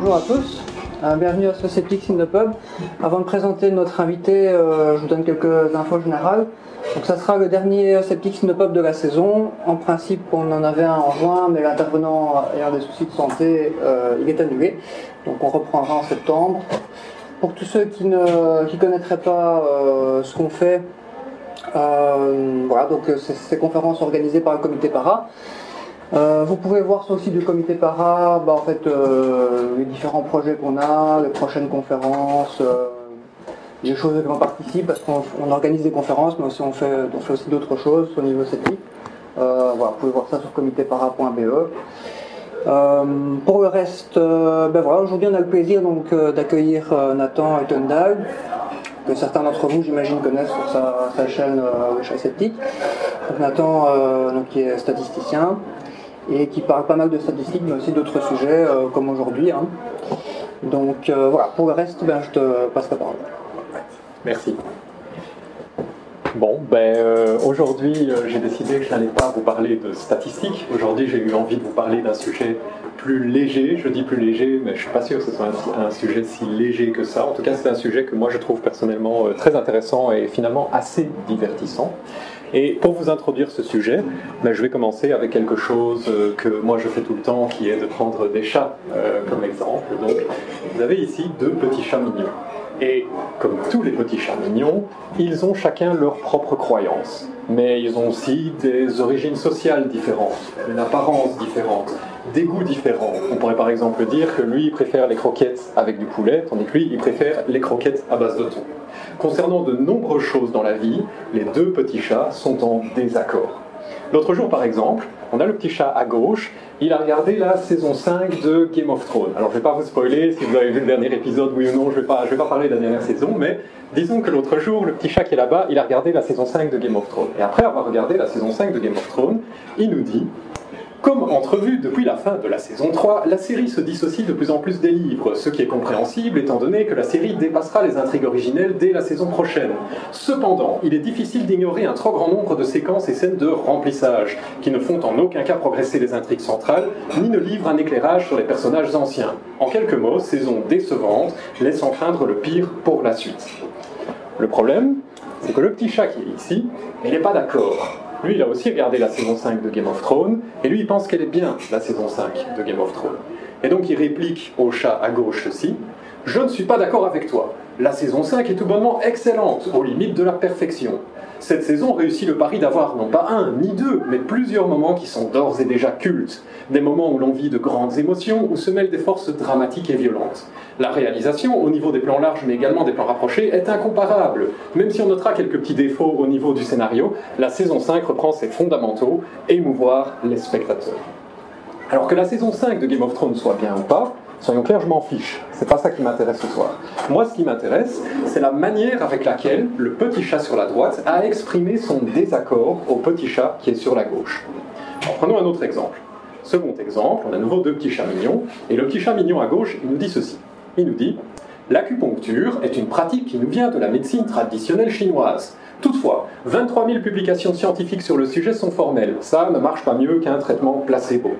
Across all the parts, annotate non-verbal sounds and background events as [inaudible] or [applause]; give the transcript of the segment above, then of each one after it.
Bonjour à tous, euh, bienvenue à ce Septics in the Pub. Avant de présenter notre invité, euh, je vous donne quelques infos générales. Donc ça sera le dernier Septics in the Pub de la saison. En principe, on en avait un en juin, mais l'intervenant ayant des soucis de santé, euh, il est annulé. Donc on reprendra en septembre. Pour tous ceux qui ne qui connaîtraient pas ce qu'on fait, voilà, donc c'est ces conférences organisées par le comité para. Euh, vous pouvez voir sur le site du comité para bah, en fait, euh, les différents projets qu'on a, les prochaines conférences, euh, les choses auxquelles on participe, parce qu'on organise des conférences, mais aussi on fait, aussi d'autres choses au niveau sceptique. vous pouvez voir ça sur comitépara.be. pour le reste, ben voilà, aujourd'hui on a le plaisir d'accueillir Nathan Eutendal, que certains d'entre vous j'imagine connaissent sur sa, chaîne euh, Sceptique. Nathan donc, qui est statisticien, et qui parle pas mal de statistiques, mais aussi d'autres sujets, euh, comme aujourd'hui. Hein. Donc euh, voilà, pour le reste, ben, je te passe la parole. Merci. Bon, ben, euh, aujourd'hui, j'ai décidé que je n'allais pas vous parler de statistiques. Aujourd'hui, j'ai eu envie de vous parler d'un sujet plus léger. Je dis plus léger, mais je ne suis pas sûr que ce soit un, un, sujet si léger que ça. En tout cas, c'est un sujet que moi, je trouve personnellement très intéressant et finalement assez divertissant. Et pour vous introduire ce sujet, ben, je vais commencer avec quelque chose euh, que moi je fais tout le temps, qui est de prendre des chats euh, comme exemple. Donc, vous avez ici deux petits chats mignons. Et comme tous les petits chats mignons, ils ont chacun leur propre croyance. Mais ils ont aussi des origines sociales différentes, une apparence différente, des goûts différents. On pourrait par exemple dire que lui, il préfère les croquettes avec du poulet, tandis que lui, il préfère les croquettes à base de thon. Concernant de nombreuses choses dans la vie, les deux petits chats sont en désaccord. L'autre jour, par exemple, on a le petit chat à gauche, il a regardé la saison 5 de Game of Thrones. Alors, je ne vais pas vous spoiler, si vous avez vu le dernier épisode, oui ou non, je ne vais, vais pas parler de la dernière saison, mais disons que l'autre jour, le petit chat qui est là-bas, il a regardé la saison 5 de Game of Thrones. Et après avoir regardé la saison 5 de Game of Thrones, il nous dit comme entrevu depuis la fin de la saison 3, la série se dissocie de plus en plus des livres, ce qui est compréhensible étant donné que la série dépassera les intrigues originelles dès la saison prochaine. Cependant, il est difficile d'ignorer un trop grand nombre de séquences et scènes de remplissage, qui ne font en aucun cas progresser les intrigues centrales, ni ne livrent un éclairage sur les personnages anciens. En quelques mots, saison décevante, laissant craindre le pire pour la suite. Le problème, c'est que le petit chat qui est ici, il n'est pas d'accord. Lui, il a aussi regardé la saison 5 de Game of Thrones, et lui, il pense qu'elle est bien, la saison 5 de Game of Thrones. Et donc, il réplique au chat à gauche ceci Je ne suis pas d'accord avec toi. La saison 5 est tout bonnement excellente, aux limites de la perfection. Cette saison réussit le pari d'avoir non pas un ni deux, mais plusieurs moments qui sont d'ores et déjà cultes. Des moments où l'on vit de grandes émotions, où se mêlent des forces dramatiques et violentes. La réalisation, au niveau des plans larges mais également des plans rapprochés, est incomparable. Même si on notera quelques petits défauts au niveau du scénario, la saison 5 reprend ses fondamentaux, émouvoir les spectateurs. Alors que la saison 5 de Game of Thrones soit bien ou pas, Soyons clairs, je m'en fiche. C'est pas ça qui m'intéresse ce soir. Moi, ce qui m'intéresse, c'est la manière avec laquelle le petit chat sur la droite a exprimé son désaccord au petit chat qui est sur la gauche. prenons un autre exemple. Second exemple, on a nouveau deux petits chats mignons, et le petit chat mignon à gauche, il nous dit ceci. Il nous dit L'acupuncture est une pratique qui nous vient de la médecine traditionnelle chinoise. Toutefois, 23 000 publications scientifiques sur le sujet sont formelles. Ça ne marche pas mieux qu'un traitement placebo.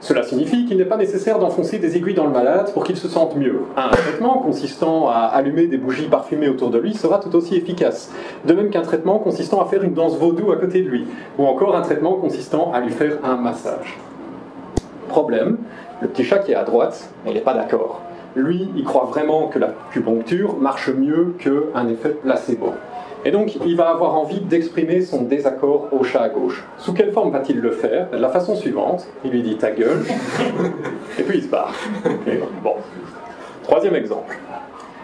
Cela signifie qu'il n'est pas nécessaire d'enfoncer des aiguilles dans le malade pour qu'il se sente mieux. Un traitement consistant à allumer des bougies parfumées autour de lui sera tout aussi efficace. De même qu'un traitement consistant à faire une danse vaudou à côté de lui. Ou encore un traitement consistant à lui faire un massage. Problème, le petit chat qui est à droite, il n'est pas d'accord. Lui, il croit vraiment que l'acupuncture marche mieux qu'un effet placebo. Et donc, il va avoir envie d'exprimer son désaccord au chat à gauche. Sous quelle forme va-t-il le faire? De la façon suivante, il lui dit ta gueule, [laughs] et puis il se barre. bon. Troisième exemple.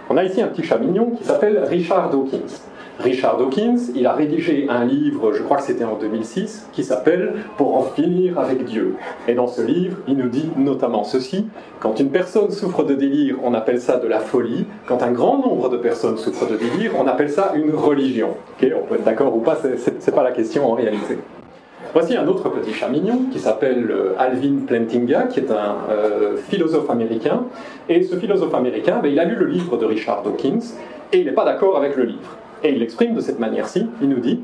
On a ici un petit chat mignon qui s'appelle Richard Dawkins. Richard Dawkins, il a rédigé un livre, je crois que c'était en 2006, qui s'appelle Pour en finir avec Dieu. Et dans ce livre, il nous dit notamment ceci quand une personne souffre de délire, on appelle ça de la folie. Quand un grand nombre de personnes souffrent de délire, on appelle ça une religion. on peut être d'accord ou pas, c'est pas la question en réalité. Voici un autre petit chat mignon qui s'appelle euh, Alvin Plantinga, qui est un euh, philosophe américain. Et ce philosophe américain, ben, il a lu le livre de Richard Dawkins et il n'est pas d'accord avec le livre. Et il l'exprime de cette manière-ci. Il nous dit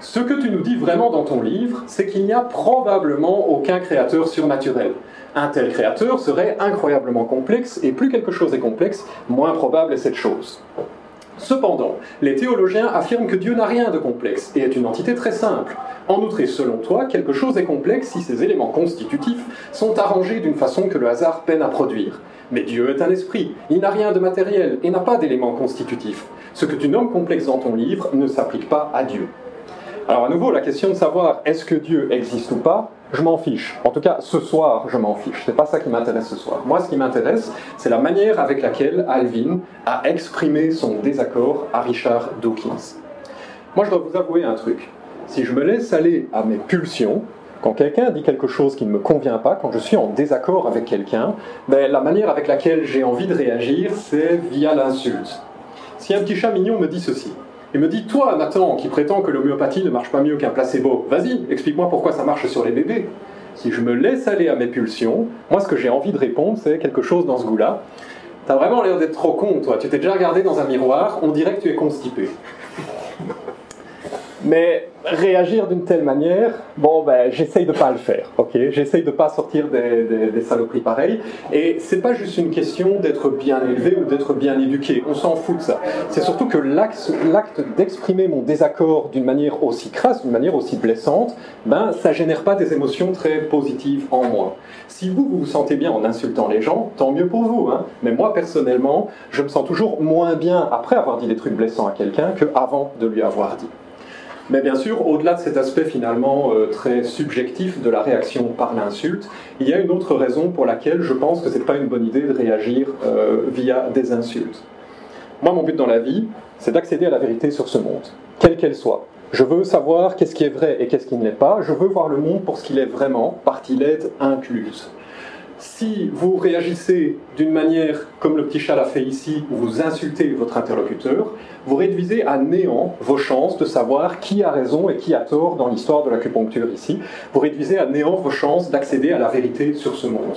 Ce que tu nous dis vraiment dans ton livre, c'est qu'il n'y a probablement aucun créateur surnaturel. Un tel créateur serait incroyablement complexe, et plus quelque chose est complexe, moins probable est cette chose. Cependant, les théologiens affirment que Dieu n'a rien de complexe et est une entité très simple. En outre, et selon toi, quelque chose est complexe si ses éléments constitutifs sont arrangés d'une façon que le hasard peine à produire. Mais Dieu est un esprit, il n'a rien de matériel et n'a pas d'éléments constitutifs. Ce que tu nommes complexe dans ton livre ne s'applique pas à Dieu. Alors à nouveau, la question de savoir est-ce que Dieu existe ou pas, je m'en fiche. En tout cas, ce soir, je m'en fiche. C'est pas ça qui m'intéresse ce soir. Moi, ce qui m'intéresse, c'est la manière avec laquelle Alvin a exprimé son désaccord à Richard Dawkins. Moi, je dois vous avouer un truc. Si je me laisse aller à mes pulsions, quand quelqu'un dit quelque chose qui ne me convient pas, quand je suis en désaccord avec quelqu'un, ben, la manière avec laquelle j'ai envie de réagir, c'est via l'insulte. Si un petit chat mignon me dit ceci, il me dit Toi, Nathan, qui prétend que l'homéopathie ne marche pas mieux qu'un placebo, vas-y, explique-moi pourquoi ça marche sur les bébés. Si je me laisse aller à mes pulsions, moi, ce que j'ai envie de répondre, c'est quelque chose dans ce goût-là. T'as vraiment l'air d'être trop con, toi. Tu t'es déjà regardé dans un miroir, on dirait que tu es constipé. Mais réagir d'une telle manière, bon, ben, j'essaye de pas le faire, ok? J'essaye de pas sortir des, saloperies pareilles. Et c'est pas juste une question d'être bien élevé ou d'être bien éduqué. On s'en fout de ça. C'est surtout que l'acte d'exprimer mon désaccord d'une manière aussi crasse, d'une manière aussi blessante, ben, ça génère pas des émotions très positives en moi. Si vous, vous vous sentez bien en insultant les gens, tant mieux pour vous. Hein Mais moi, personnellement, je me sens toujours moins bien après avoir dit des trucs blessants à quelqu'un qu'avant de lui avoir dit. Mais bien sûr, au-delà de cet aspect finalement euh, très subjectif de la réaction par l'insulte, il y a une autre raison pour laquelle je pense que ce n'est pas une bonne idée de réagir euh, via des insultes. Moi, mon but dans la vie, c'est d'accéder à la vérité sur ce monde, quelle qu'elle soit. Je veux savoir qu'est-ce qui est vrai et qu'est-ce qui ne l'est pas. Je veux voir le monde pour ce qu'il est vraiment, partie l'aide incluse si vous réagissez d'une manière comme le petit chat l'a fait ici, où vous insultez votre interlocuteur, vous réduisez à néant vos chances de savoir qui a raison et qui a tort dans l'histoire de l'acupuncture ici. Vous réduisez à néant vos chances d'accéder à la vérité sur ce monde.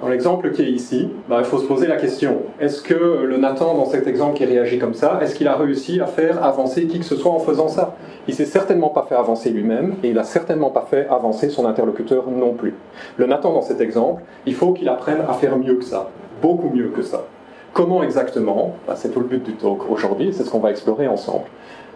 Dans l'exemple qui est ici, bah, il faut se poser la question, est-ce que le Nathan, dans cet exemple qui réagit comme ça, est-ce qu'il a réussi à faire avancer qui que ce soit en faisant ça? Il s'est certainement pas fait avancer lui-même, et il n'a certainement pas fait avancer son interlocuteur non plus. Le Nathan, dans cet exemple, il faut qu'il apprenne à faire mieux que ça, beaucoup mieux que ça. Comment exactement? Bah, C'est tout le but du talk aujourd'hui, c'est ce qu'on va explorer ensemble.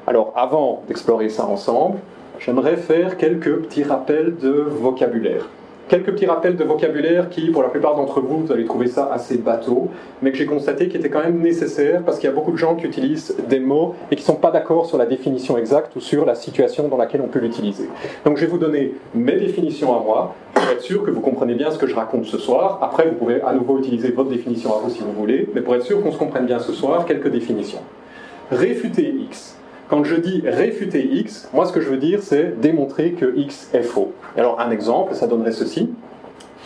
Alors avant d'explorer ça ensemble, j'aimerais faire quelques petits rappels de vocabulaire. Quelques petits rappels de vocabulaire qui, pour la plupart d'entre vous, vous allez trouver ça assez bateau, mais que j'ai constaté qui était quand même nécessaire parce qu'il y a beaucoup de gens qui utilisent des mots et qui ne sont pas d'accord sur la définition exacte ou sur la situation dans laquelle on peut l'utiliser. Donc je vais vous donner mes définitions à moi pour être sûr que vous comprenez bien ce que je raconte ce soir. Après, vous pouvez à nouveau utiliser votre définition à vous si vous voulez, mais pour être sûr qu'on se comprenne bien ce soir, quelques définitions. Réfuter X. Quand je dis réfuter X, moi ce que je veux dire c'est démontrer que X est faux. Alors un exemple, ça donnerait ceci.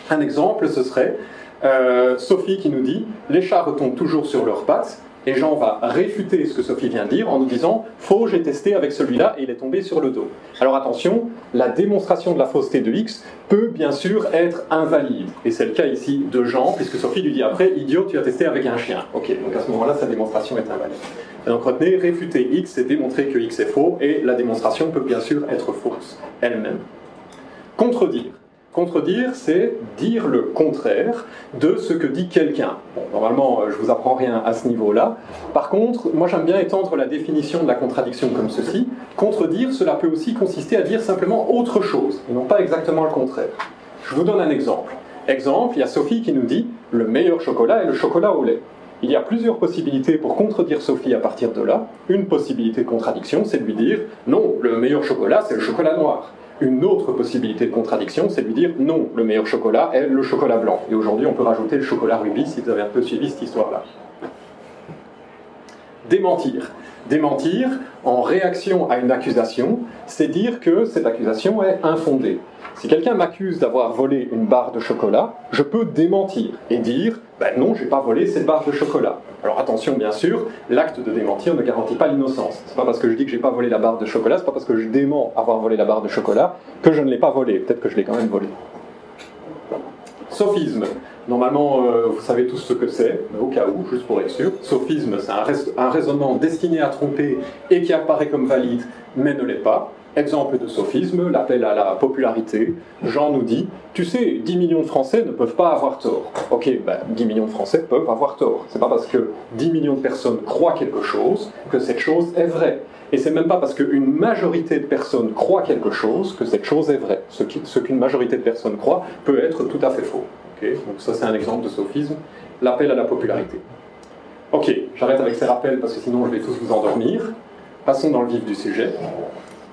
Un exemple, ce serait euh, Sophie qui nous dit les chats retombent toujours sur leurs pattes. Et Jean va réfuter ce que Sophie vient de dire en nous disant faux, j'ai testé avec celui-là et il est tombé sur le dos. Alors attention, la démonstration de la fausseté de X peut bien sûr être invalide. Et c'est le cas ici de Jean, puisque Sophie lui dit après idiot, tu as testé avec un chien. Ok, donc à ce moment-là, sa démonstration est invalide. Et donc retenez, réfuter X, c'est démontrer que X est faux, et la démonstration peut bien sûr être fausse elle-même. Contredire. Contredire, c'est dire le contraire de ce que dit quelqu'un. Normalement, euh, je vous apprends rien à ce niveau-là. Par contre, moi j'aime bien étendre la définition de la contradiction comme ceci. Contredire, cela peut aussi consister à dire simplement autre chose, et non pas exactement le contraire. Je vous donne un exemple. Exemple, il y a Sophie qui nous dit le meilleur chocolat est le chocolat au lait. Il y a plusieurs possibilités pour contredire Sophie à partir de là. Une possibilité de contradiction, c'est de lui dire non, le meilleur chocolat, c'est le chocolat noir. Une autre possibilité de contradiction, c'est de lui dire non, le meilleur chocolat est le chocolat blanc. Et aujourd'hui, on peut rajouter le chocolat rubis si vous avez un peu suivi cette histoire-là. Démentir. Démentir, en réaction à une accusation, c'est dire que cette accusation est infondée. Si quelqu'un m'accuse d'avoir volé une barre de chocolat, je peux démentir et dire ben non, je n'ai pas volé cette barre de chocolat. Alors attention, bien sûr, l'acte de démentir ne garantit pas l'innocence. C'est pas parce que je dis que j'ai pas volé la barre de chocolat, c'est pas parce que je dément avoir volé la barre de chocolat que je ne l'ai pas volée. Peut-être que je l'ai quand même volée. Sophisme. Normalement, euh, vous savez tous ce que c'est, au cas où, juste pour être sûr. Sophisme, c'est un, raisonnement destiné à tromper et qui apparaît comme valide, mais ne l'est pas. Exemple de sophisme, l'appel à la popularité. Jean nous dit Tu sais, 10 millions de Français ne peuvent pas avoir tort. Ok, ben, 10 millions de Français peuvent avoir tort. C'est pas parce que 10 millions de personnes croient quelque chose que cette chose est vraie. Et c'est même pas parce qu'une majorité de personnes croient quelque chose que cette chose est vraie. Ce qu'une majorité de personnes croient peut être tout à fait faux. Donc ça c'est un exemple de sophisme, l'appel à la popularité. Ok, j'arrête avec ces rappels parce que sinon je vais tous vous endormir. Passons dans le vif du sujet.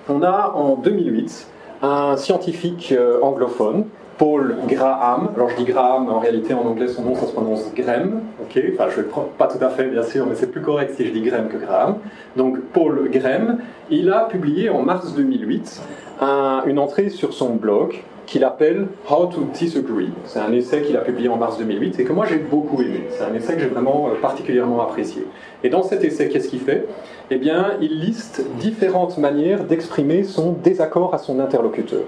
On a en 2008 un scientifique euh, anglophone, Paul Graham. Alors je dis Graham, en réalité en anglais son nom ça se prononce Graham. Ok, enfin je vais pas tout à fait bien sûr, mais c'est plus correct si je dis Graham que Graham. Donc Paul Graham, il a publié en mars 2008 une entrée sur son blog qu'il appelle How to Disagree. C'est un essai qu'il a publié en mars 2008 et que moi j'ai beaucoup aimé. C'est un essai que j'ai vraiment euh, particulièrement apprécié. Et dans cet essai, qu'est-ce qu'il fait? Eh bien, il liste différentes manières d'exprimer son désaccord à son interlocuteur.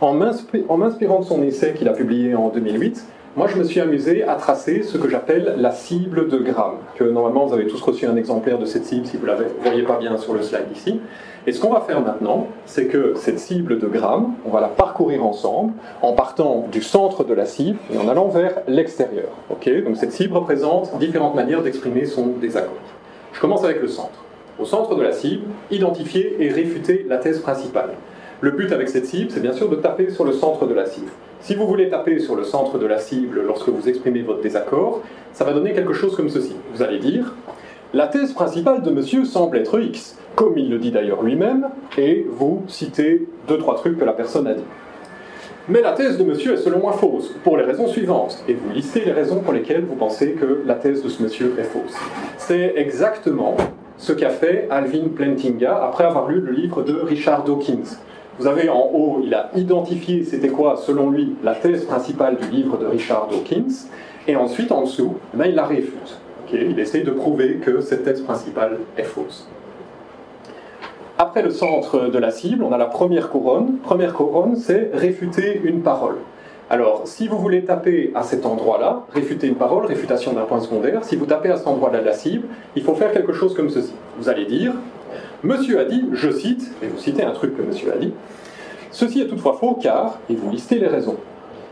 En m'inspirant de son essai qu'il a publié en 2008, moi, je me suis amusé à tracer ce que j'appelle la cible de Gram, que normalement vous avez tous reçu un exemplaire de cette cible si vous ne la voyez pas bien sur le slide ici. Et ce qu'on va faire maintenant, c'est que cette cible de Gram, on va la parcourir ensemble en partant du centre de la cible et en allant vers l'extérieur. Donc cette cible représente différentes manières d'exprimer son désaccord. Je commence avec le centre. Au centre de la cible, identifier et réfuter la thèse principale. Le but avec cette cible, c'est bien sûr de taper sur le centre de la cible. Si vous voulez taper sur le centre de la cible lorsque vous exprimez votre désaccord, ça va donner quelque chose comme ceci. Vous allez dire La thèse principale de monsieur semble être X, comme il le dit d'ailleurs lui-même, et vous citez deux, trois trucs que la personne a dit. Mais la thèse de monsieur est selon moi fausse, pour les raisons suivantes, et vous listez les raisons pour lesquelles vous pensez que la thèse de ce monsieur est fausse. C'est exactement ce qu'a fait Alvin Plantinga après avoir lu le livre de Richard Dawkins. Vous avez en haut, il a identifié c'était quoi, selon lui, la thèse principale du livre de Richard Dawkins, et ensuite en dessous, eh ben, il la réfute. il essaye de prouver que cette thèse principale est fausse. Après le centre de la cible, on a la première couronne. Première couronne, c'est réfuter une parole. Alors, si vous voulez taper à cet endroit-là, réfuter une parole, réfutation d'un point secondaire, si vous tapez à cet endroit-là de la cible, il faut faire quelque chose comme ceci. Vous allez dire, Monsieur a dit, je cite, et vous citez un truc que monsieur a dit, ceci est toutefois faux car, et vous listez les raisons.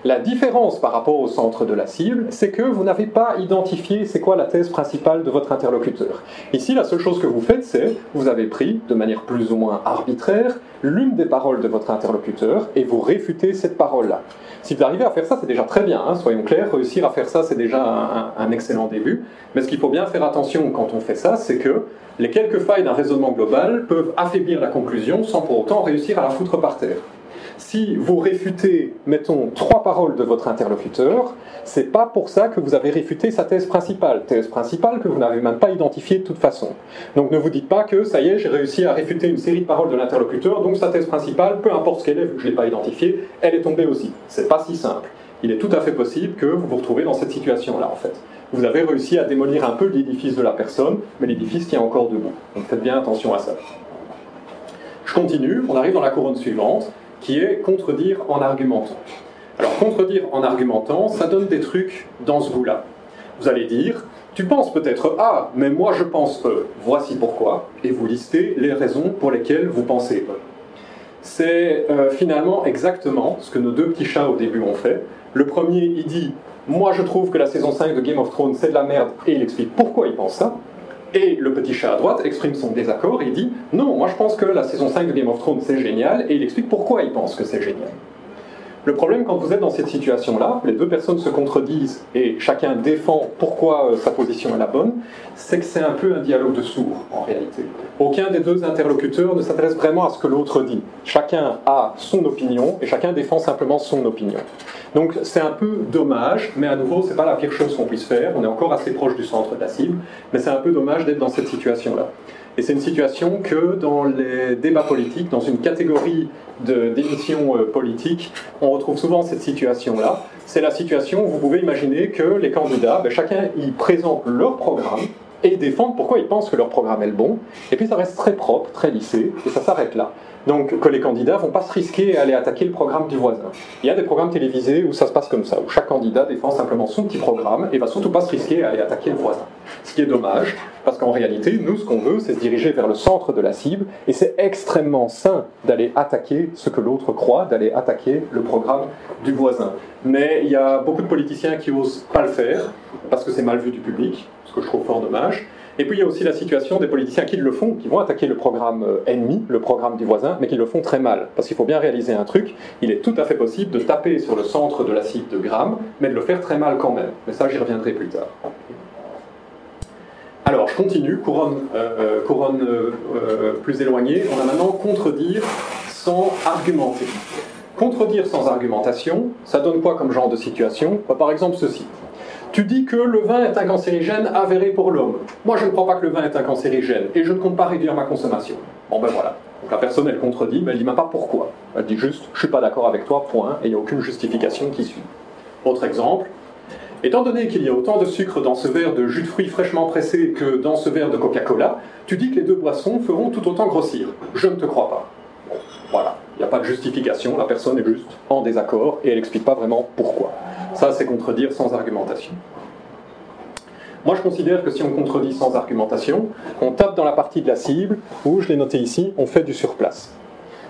La différence par rapport au centre de la cible, c'est que vous n'avez pas identifié c'est quoi la thèse principale de votre interlocuteur. Ici, la seule chose que vous faites, c'est vous avez pris, de manière plus ou moins arbitraire, l'une des paroles de votre interlocuteur et vous réfutez cette parole-là. Si vous arrivez à faire ça, c'est déjà très bien, hein, soyons clairs, réussir à faire ça, c'est déjà un, un excellent début. Mais ce qu'il faut bien faire attention quand on fait ça, c'est que les quelques failles d'un raisonnement global peuvent affaiblir la conclusion sans pour autant réussir à la foutre par terre. Si vous réfutez, mettons, trois paroles de votre interlocuteur, c'est pas pour ça que vous avez réfuté sa thèse principale, thèse principale que vous n'avez même pas identifiée de toute façon. Donc ne vous dites pas que ça y est, j'ai réussi à réfuter une série de paroles de l'interlocuteur, donc sa thèse principale, peu importe ce qu'elle est, vu que je ne l'ai pas identifiée, elle est tombée aussi. C'est pas si simple. Il est tout à fait possible que vous vous retrouvez dans cette situation-là, en fait. Vous avez réussi à démolir un peu l'édifice de la personne, mais l'édifice tient encore debout. Donc faites bien attention à ça. Je continue, on arrive dans la couronne suivante qui est contredire en argumentant. Alors contredire en argumentant, ça donne des trucs dans ce goût-là. Vous allez dire, tu penses peut-être A, mais moi je pense E. Voici pourquoi, et vous listez les raisons pour lesquelles vous pensez E. C'est euh, finalement exactement ce que nos deux petits chats au début ont fait. Le premier, il dit, moi je trouve que la saison 5 de Game of Thrones c'est de la merde, et il explique pourquoi il pense ça. Et le petit chat à droite exprime son désaccord et dit Non, moi je pense que la saison 5 de Game of Thrones c'est génial, et il explique pourquoi il pense que c'est génial. Le problème quand vous êtes dans cette situation-là, les deux personnes se contredisent et chacun défend pourquoi euh, sa position est la bonne, c'est que c'est un peu un dialogue de sourds en réalité. Aucun des deux interlocuteurs ne s'intéresse vraiment à ce que l'autre dit. Chacun a son opinion et chacun défend simplement son opinion. Donc c'est un peu dommage, mais à nouveau, c'est pas la pire chose qu'on puisse faire. On est encore assez proche du centre de la cible, mais c'est un peu dommage d'être dans cette situation-là. Et c'est une situation que dans les débats politiques, dans une catégorie d'émissions euh, politiques, on retrouve souvent cette situation-là. C'est la situation où vous pouvez imaginer que les candidats, ben, chacun y présente leur programme et ils défendent pourquoi ils pensent que leur programme est le bon. Et puis ça reste très propre, très lissé, et ça s'arrête là. Donc que les candidats vont pas se risquer à aller attaquer le programme du voisin. Il y a des programmes télévisés où ça se passe comme ça, où chaque candidat défend simplement son petit programme et va surtout pas se risquer à aller attaquer le voisin. Ce qui est dommage, parce qu'en réalité, nous, ce qu'on veut, c'est se diriger vers le centre de la cible, et c'est extrêmement sain d'aller attaquer ce que l'autre croit, d'aller attaquer le programme du voisin. Mais il y a beaucoup de politiciens qui osent pas le faire, parce que c'est mal vu du public, ce que je trouve fort dommage. Et puis il y a aussi la situation des politiciens qui le font, qui vont attaquer le programme euh, ennemi, le programme du voisin, mais qui le font très mal. Parce qu'il faut bien réaliser un truc, il est tout à fait possible de taper sur le centre de la cible de Gramme, mais de le faire très mal quand même. Mais ça, j'y reviendrai plus tard. Alors, je continue, couronne, euh, euh, plus éloignée. On a maintenant contredire sans argumenter. Contredire sans argumentation, ça donne quoi comme genre de situation? Bah, Par exemple ceci. Tu dis que le vin est un cancérigène avéré pour l'homme. Moi, je ne crois pas que le vin est un cancérigène et je ne compte pas réduire ma consommation. Bon, ben voilà. Donc la personne, elle contredit, mais elle dit même pas pourquoi. Elle dit juste, je suis pas d'accord avec toi, point, et il n'y a aucune justification qui suit. Autre exemple, Étant donné qu'il y a autant de sucre dans ce verre de jus de fruits fraîchement pressé que dans ce verre de Coca-Cola, tu dis que les deux boissons feront tout autant grossir. Je ne te crois pas. Il n'y a pas de justification, la personne est juste en désaccord et elle n'explique pas vraiment pourquoi. Ça, c'est contredire sans argumentation. Moi, je considère que si on contredit sans argumentation, on tape dans la partie de la cible où, je l'ai noté ici, on fait du surplace.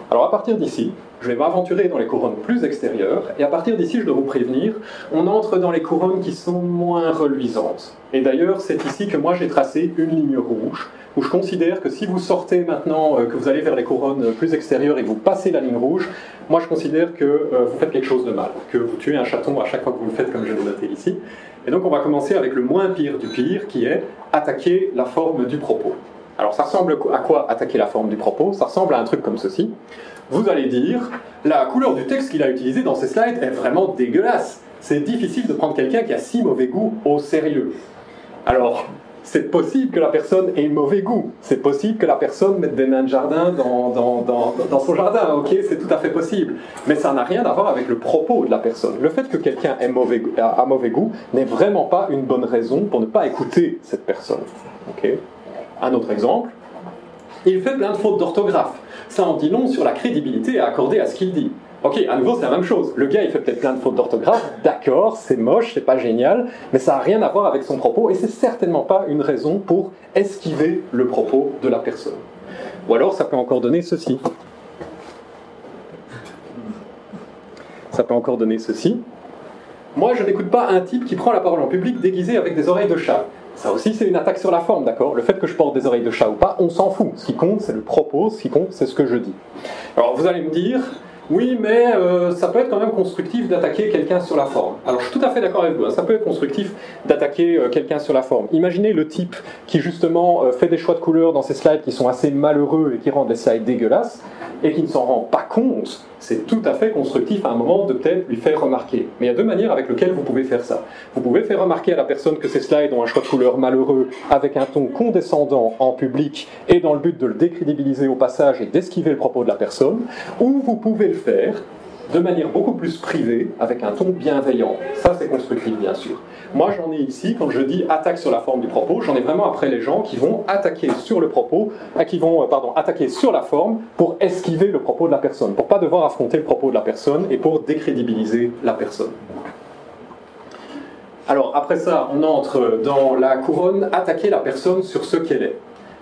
Alors à partir d'ici, je vais m'aventurer dans les couronnes plus extérieures, et à partir d'ici, je dois vous prévenir, on entre dans les couronnes qui sont moins reluisantes. Et d'ailleurs, c'est ici que moi j'ai tracé une ligne rouge, où je considère que si vous sortez maintenant, euh, que vous allez vers les couronnes plus extérieures et que vous passez la ligne rouge, moi je considère que euh, vous faites quelque chose de mal, que vous tuez un chaton à chaque fois que vous le faites, comme je l'ai noté ici. Et donc on va commencer avec le moins pire du pire, qui est attaquer la forme du propos. Alors ça ressemble à quoi attaquer la forme du propos? Ça ressemble à un truc comme ceci. Vous allez dire, la couleur du texte qu'il a utilisé dans ces slides est vraiment dégueulasse. C'est difficile de prendre quelqu'un qui a si mauvais goût au sérieux. Alors, c'est possible que la personne ait mauvais goût. C'est possible que la personne mette des nains de jardin dans, son jardin. Ok, c'est tout à fait possible. Mais ça n'a rien à voir avec le propos de la personne. Le fait que quelqu'un ait mauvais, mauvais goût n'est vraiment pas une bonne raison pour ne pas écouter cette personne. Ok un autre exemple, il fait plein de fautes d'orthographe. Ça en dit long sur la crédibilité accordée à ce qu'il dit. Ok, à nouveau, c'est la même chose. Le gars, il fait peut-être plein de fautes d'orthographe, d'accord, c'est moche, c'est pas génial, mais ça n'a rien à voir avec son propos, et c'est certainement pas une raison pour esquiver le propos de la personne. Ou alors, ça peut encore donner ceci. Ça peut encore donner ceci. Moi, je n'écoute pas un type qui prend la parole en public déguisé avec des oreilles de chat. Ça aussi, c'est une attaque sur la forme, d'accord? Le fait que je porte des oreilles de chat ou pas, on s'en fout. Ce qui compte, c'est le propos, ce qui compte, c'est ce que je dis. Alors, vous allez me dire, oui, mais euh, ça peut être quand même constructif d'attaquer quelqu'un sur la forme. Alors je suis tout à fait d'accord avec vous, hein. ça peut être constructif d'attaquer euh, quelqu'un sur la forme. Imaginez le type qui justement euh, fait des choix de couleurs dans ses slides qui sont assez malheureux et qui rendent les slides dégueulasses et qui ne s'en rend pas compte c'est tout à fait constructif à un moment de peut-être lui faire remarquer. Mais il y a deux manières avec lesquelles vous pouvez faire ça. Vous pouvez faire remarquer à la personne que ces slides ont un choix de couleur malheureux avec un ton condescendant en public et dans le but de le décrédibiliser au passage et d'esquiver le propos de la personne, ou vous pouvez le faire de manière beaucoup plus privée, avec un ton bienveillant. Ça, c'est constructif, bien sûr. Moi, j'en ai ici, quand je dis attaque sur la forme du propos, j'en ai vraiment après les gens qui vont attaquer sur le propos, euh, qui vont, euh, pardon, attaquer sur la forme pour esquiver le propos de la personne, pour pas devoir affronter le propos de la personne et pour décrédibiliser la personne. Alors, après ça, on entre dans la couronne attaquer la personne sur ce qu'elle est.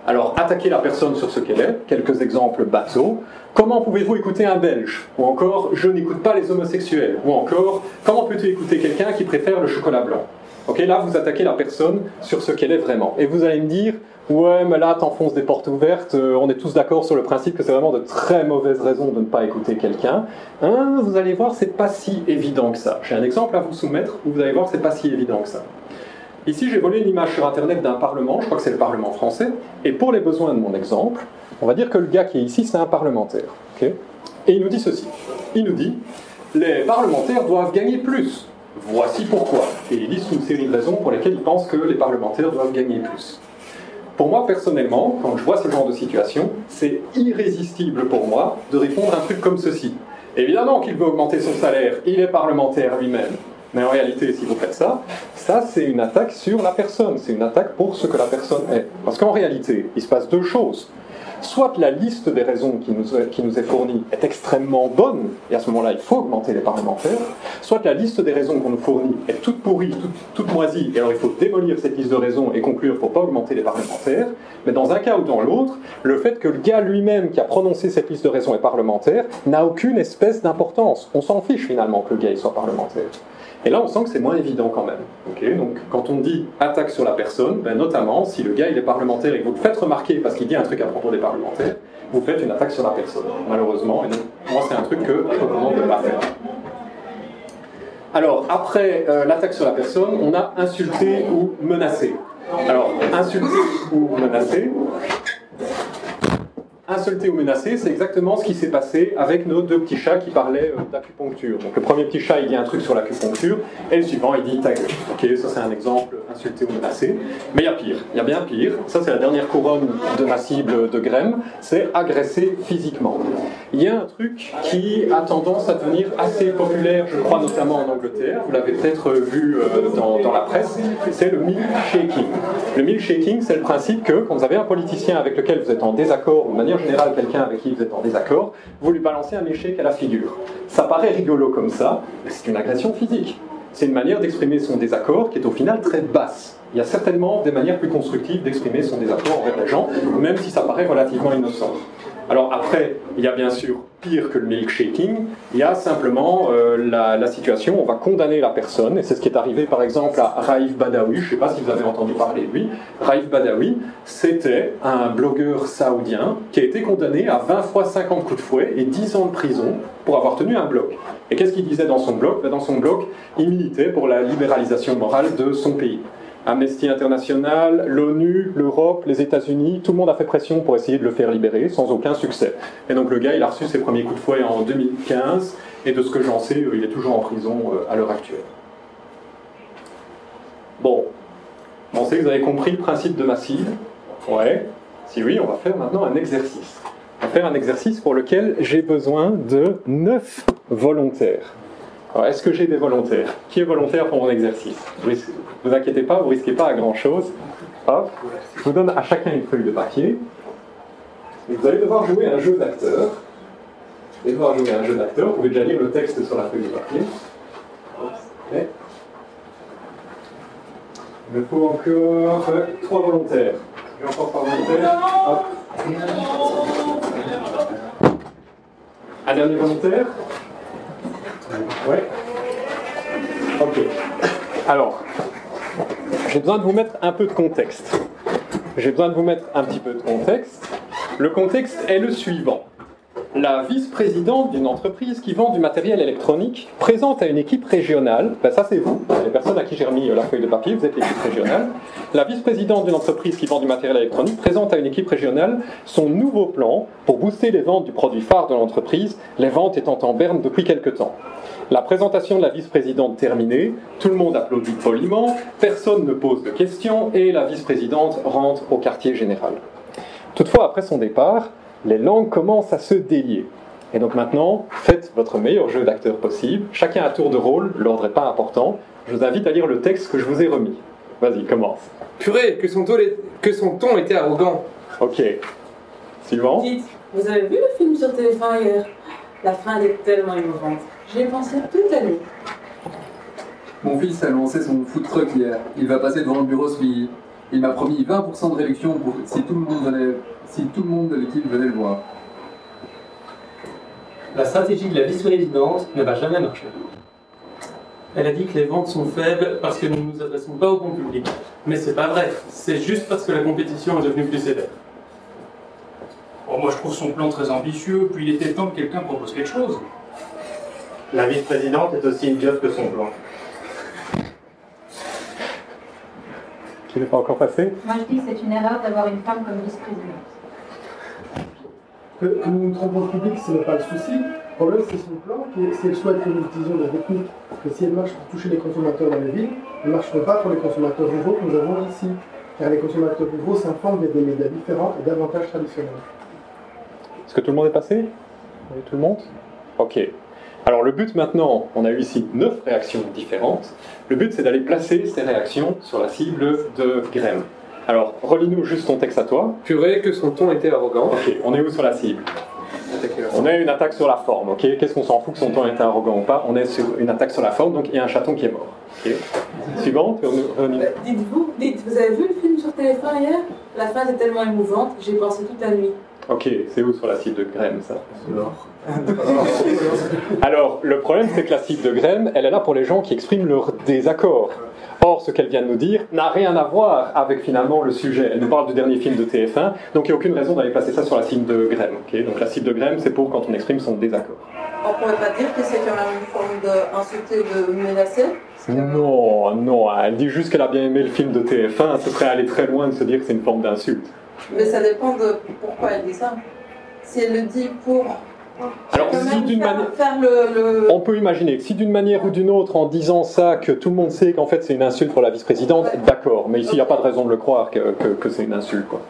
Alors, attaquer la personne sur ce qu'elle est, quelques exemples bateaux. Comment pouvez-vous écouter un Belge? Ou encore, je n'écoute pas les homosexuels. Ou encore, comment peux-tu écouter quelqu'un qui préfère le chocolat blanc? Ok, là, vous attaquez la personne sur ce qu'elle est vraiment. Et vous allez me dire, ouais, mais là, t'enfonces des portes ouvertes, euh, on est tous d'accord sur le principe que c'est vraiment de très mauvaises raisons de ne pas écouter quelqu'un. Hein, vous allez voir, c'est pas si évident que ça. J'ai un exemple à vous soumettre où vous allez voir, c'est pas si évident que ça. Ici, j'ai volé une image sur Internet d'un parlement, je crois que c'est le Parlement français, et pour les besoins de mon exemple, on va dire que le gars qui est ici, c'est un parlementaire. et il nous dit ceci. Il nous dit, les parlementaires doivent gagner plus. Voici pourquoi. Et il liste une série de raisons pour lesquelles il pense que les parlementaires doivent gagner plus. Pour moi, personnellement, quand je vois ce genre de situation, c'est irrésistible pour moi de répondre à un truc comme ceci. Évidemment qu'il veut augmenter son salaire, il est parlementaire lui-même. Mais en réalité, si vous faites ça, ça c'est une attaque sur la personne, c'est une attaque pour ce que la personne est. Parce qu'en réalité, il se passe deux choses. soit la liste des raisons qui nous, est, qui nous est fournie est extrêmement bonne, et à ce moment-là, il faut augmenter les parlementaires, soit la liste des raisons qu'on nous fournit est toute pourrie, toute, moisie, et alors il faut démolir cette liste de raisons et conclure pour pas augmenter les parlementaires. Mais dans un cas ou dans l'autre, le fait que le gars lui-même qui a prononcé cette liste de raisons est parlementaire n'a aucune espèce d'importance. On s'en fiche finalement que le gars soit parlementaire. Et là, on sent que c'est moins évident quand même. Donc, quand on dit attaque sur la personne, ben, notamment si le gars il est parlementaire et que vous le faites remarquer parce qu'il dit un truc à propos des parlementaires, vous faites une attaque sur la personne, malheureusement. Et donc, moi, c'est un truc que je recommande de ne pas faire. Alors, après euh, l'attaque sur la personne, on a insulté ou menacé. Alors, insulté ou menacé, insulté ou menacé, c'est exactement ce qui s'est passé avec nos deux petits chats qui parlaient euh, d'acupuncture. Donc le premier petit chat, il dit un truc sur l'acupuncture, et le suivant, il dit ta gueule. Ok, ça c'est un exemple insulté ou menacé. Mais il y a pire, il y a bien pire. Ça c'est la dernière couronne de ma cible de Grême, c'est agresser physiquement. Il y a un truc qui a tendance à devenir assez populaire, je crois notamment en Angleterre, vous l'avez peut-être vu euh, dans, la presse, c'est le milkshaking. Le milkshaking, c'est le principe que quand vous avez un politicien avec lequel vous êtes en désaccord, de manière général quelqu'un avec qui vous êtes en désaccord, vous lui balancez un échec à la figure. Ça paraît rigolo comme ça, mais c'est une agression physique. C'est une manière d'exprimer son désaccord qui est au final très basse. Il y a certainement des manières plus constructives d'exprimer son désaccord envers les gens, même si ça paraît relativement innocent. Alors après, il y a bien sûr pire que le milkshaking, il y a simplement euh, la, situation, on va condamner la personne, et c'est ce qui est arrivé par exemple à Raif Badawi, je ne sais pas si vous avez entendu parler de lui. Raif Badawi, c'était un blogueur saoudien qui a été condamné à 20 fois 50 coups de fouet et 10 ans de prison pour avoir tenu un blog. Et qu'est-ce qu'il disait dans son blog? Dans son blog, il militait pour la libéralisation morale de son pays. Amnesty International, l'ONU, l'Europe, les États-Unis, tout le monde a fait pression pour essayer de le faire libérer, sans aucun succès. Et donc le gars, il a reçu ses premiers coups de fouet en 2015, et de ce que j'en sais, il est toujours en prison euh, à l'heure actuelle. Bon, on sait que vous avez compris le principe de Massive. Ouais. Si oui, on va faire maintenant un exercice. On va faire un exercice pour lequel j'ai besoin de 9 volontaires. Alors, est-ce que j'ai des volontaires Qui est volontaire pour mon exercice Ne vous inquiétez pas, vous risquez pas à grand-chose. Hop, je vous donne à chacun une feuille de papier. Et vous allez devoir jouer un jeu d'acteur. Vous allez devoir jouer un jeu d'acteur. Vous pouvez déjà lire le texte sur la feuille de papier. Il me faut encore trois volontaires. J'ai encore trois volontaires. Un dernier volontaire Ouais. Ok. Alors, j'ai besoin de vous mettre un peu de contexte. J'ai besoin de vous mettre un petit peu de contexte. Le contexte est le suivant. La vice-présidente d'une entreprise qui vend du matériel électronique présente à une équipe régionale, ben ça c'est vous, les personnes à qui j'ai remis la feuille de papier, vous êtes l'équipe régionale. La vice-présidente d'une entreprise qui vend du matériel électronique présente à une équipe régionale son nouveau plan pour booster les ventes du produit phare de l'entreprise, les ventes étant en berne depuis quelque temps. La présentation de la vice-présidente terminée, tout le monde applaudit poliment, personne ne pose de questions et la vice-présidente rentre au quartier général. Toutefois, après son départ, les langues commencent à se délier. Et donc maintenant, faites votre meilleur jeu d'acteur possible, chacun à tour de rôle, l'ordre n'est pas important. Je vous invite à lire le texte que je vous ai remis. Vas-y, commence. Purée, que son, ton, que son ton était arrogant. Ok. Suivant. Dites, vous avez vu le film sur téléphone hier? La fin est tellement émouvante. J'y ai pensé toute la nuit. Mon fils a lancé son food truck hier. Il va passer devant le bureau ce midi. Il m'a promis 20% de réduction pour, si tout le monde venait, si tout le monde de l'équipe venait le voir. La stratégie de la vice-présidente ne va jamais marcher. Elle a dit que les ventes sont faibles parce que nous ne nous adressons pas au bon public. Mais c'est pas vrai. C'est juste parce que la compétition est devenue plus sévère. Bon, moi je trouve son plan très ambitieux, puis il était temps que quelqu'un propose quelque chose. La vice-présidente est aussi idiote que son plan. Qui n'est pas encore passé Moi je dis que c'est une erreur d'avoir une femme comme vice-présidente. Que nous nous trompons le public, ce n'est pas le souci. Le problème, c'est son plan, qui est, si elle souhaite que nous utilisions des techniques, que si elle marche pour toucher les consommateurs dans les villes, elle ne marcheront pas pour les consommateurs ruraux que nous avons ici. Car les consommateurs ruraux s'informent via des médias différents et davantage traditionnels. Est-ce que tout le monde est passé? Oui, tout le monde? Ok. Alors le but maintenant, on a eu ici neuf réactions différentes. Le but c'est d'aller placer ces réactions sur la cible de Graham. Alors, relis-nous juste ton texte à toi. Purée, que son ton était arrogant. Ok, on est où sur la cible On est une attaque sur la forme, ok Qu'est-ce qu'on s'en fout que son ton était arrogant ou pas On est sur une attaque sur la forme, donc il y a un chaton qui est mort. ok Suivant, relis- Euh, Dites-vous, dites, vous avez vu le film sur téléphone hier? La fin est tellement émouvante, j'ai pensé toute la nuit. Ok, c'est où sur la cible de Graham ça Alors, le problème c'est que la cible de Graham, elle est là pour les gens qui expriment leur désaccord. Or, ce qu'elle vient de nous dire n'a rien à voir avec finalement le sujet. Elle nous parle du dernier film de TF1, donc il n'y a aucune raison d'aller placer ça sur la cible de Graham. ok? Donc la cible de Graham, c'est pour quand on exprime son désaccord. On pourrait pas dire que c'est quand même une forme d'insulter, de menacer? Non, non, elle dit juste qu'elle a bien aimé le film de TF1, ce serait aller très loin de se dire que c'est une forme d'insulte. Mais ça dépend de pourquoi elle dit ça. Si elle le dit pour Alors, si d'une faire, manière... faire le, le- On peut imaginer que si d'une manière ou d'une autre, en disant ça, que tout le monde sait qu'en fait c'est une insulte pour la vice-présidente, d'accord, mais ici il n'y a pas de raison de le croire que, que- que c'est une insulte. Quoi.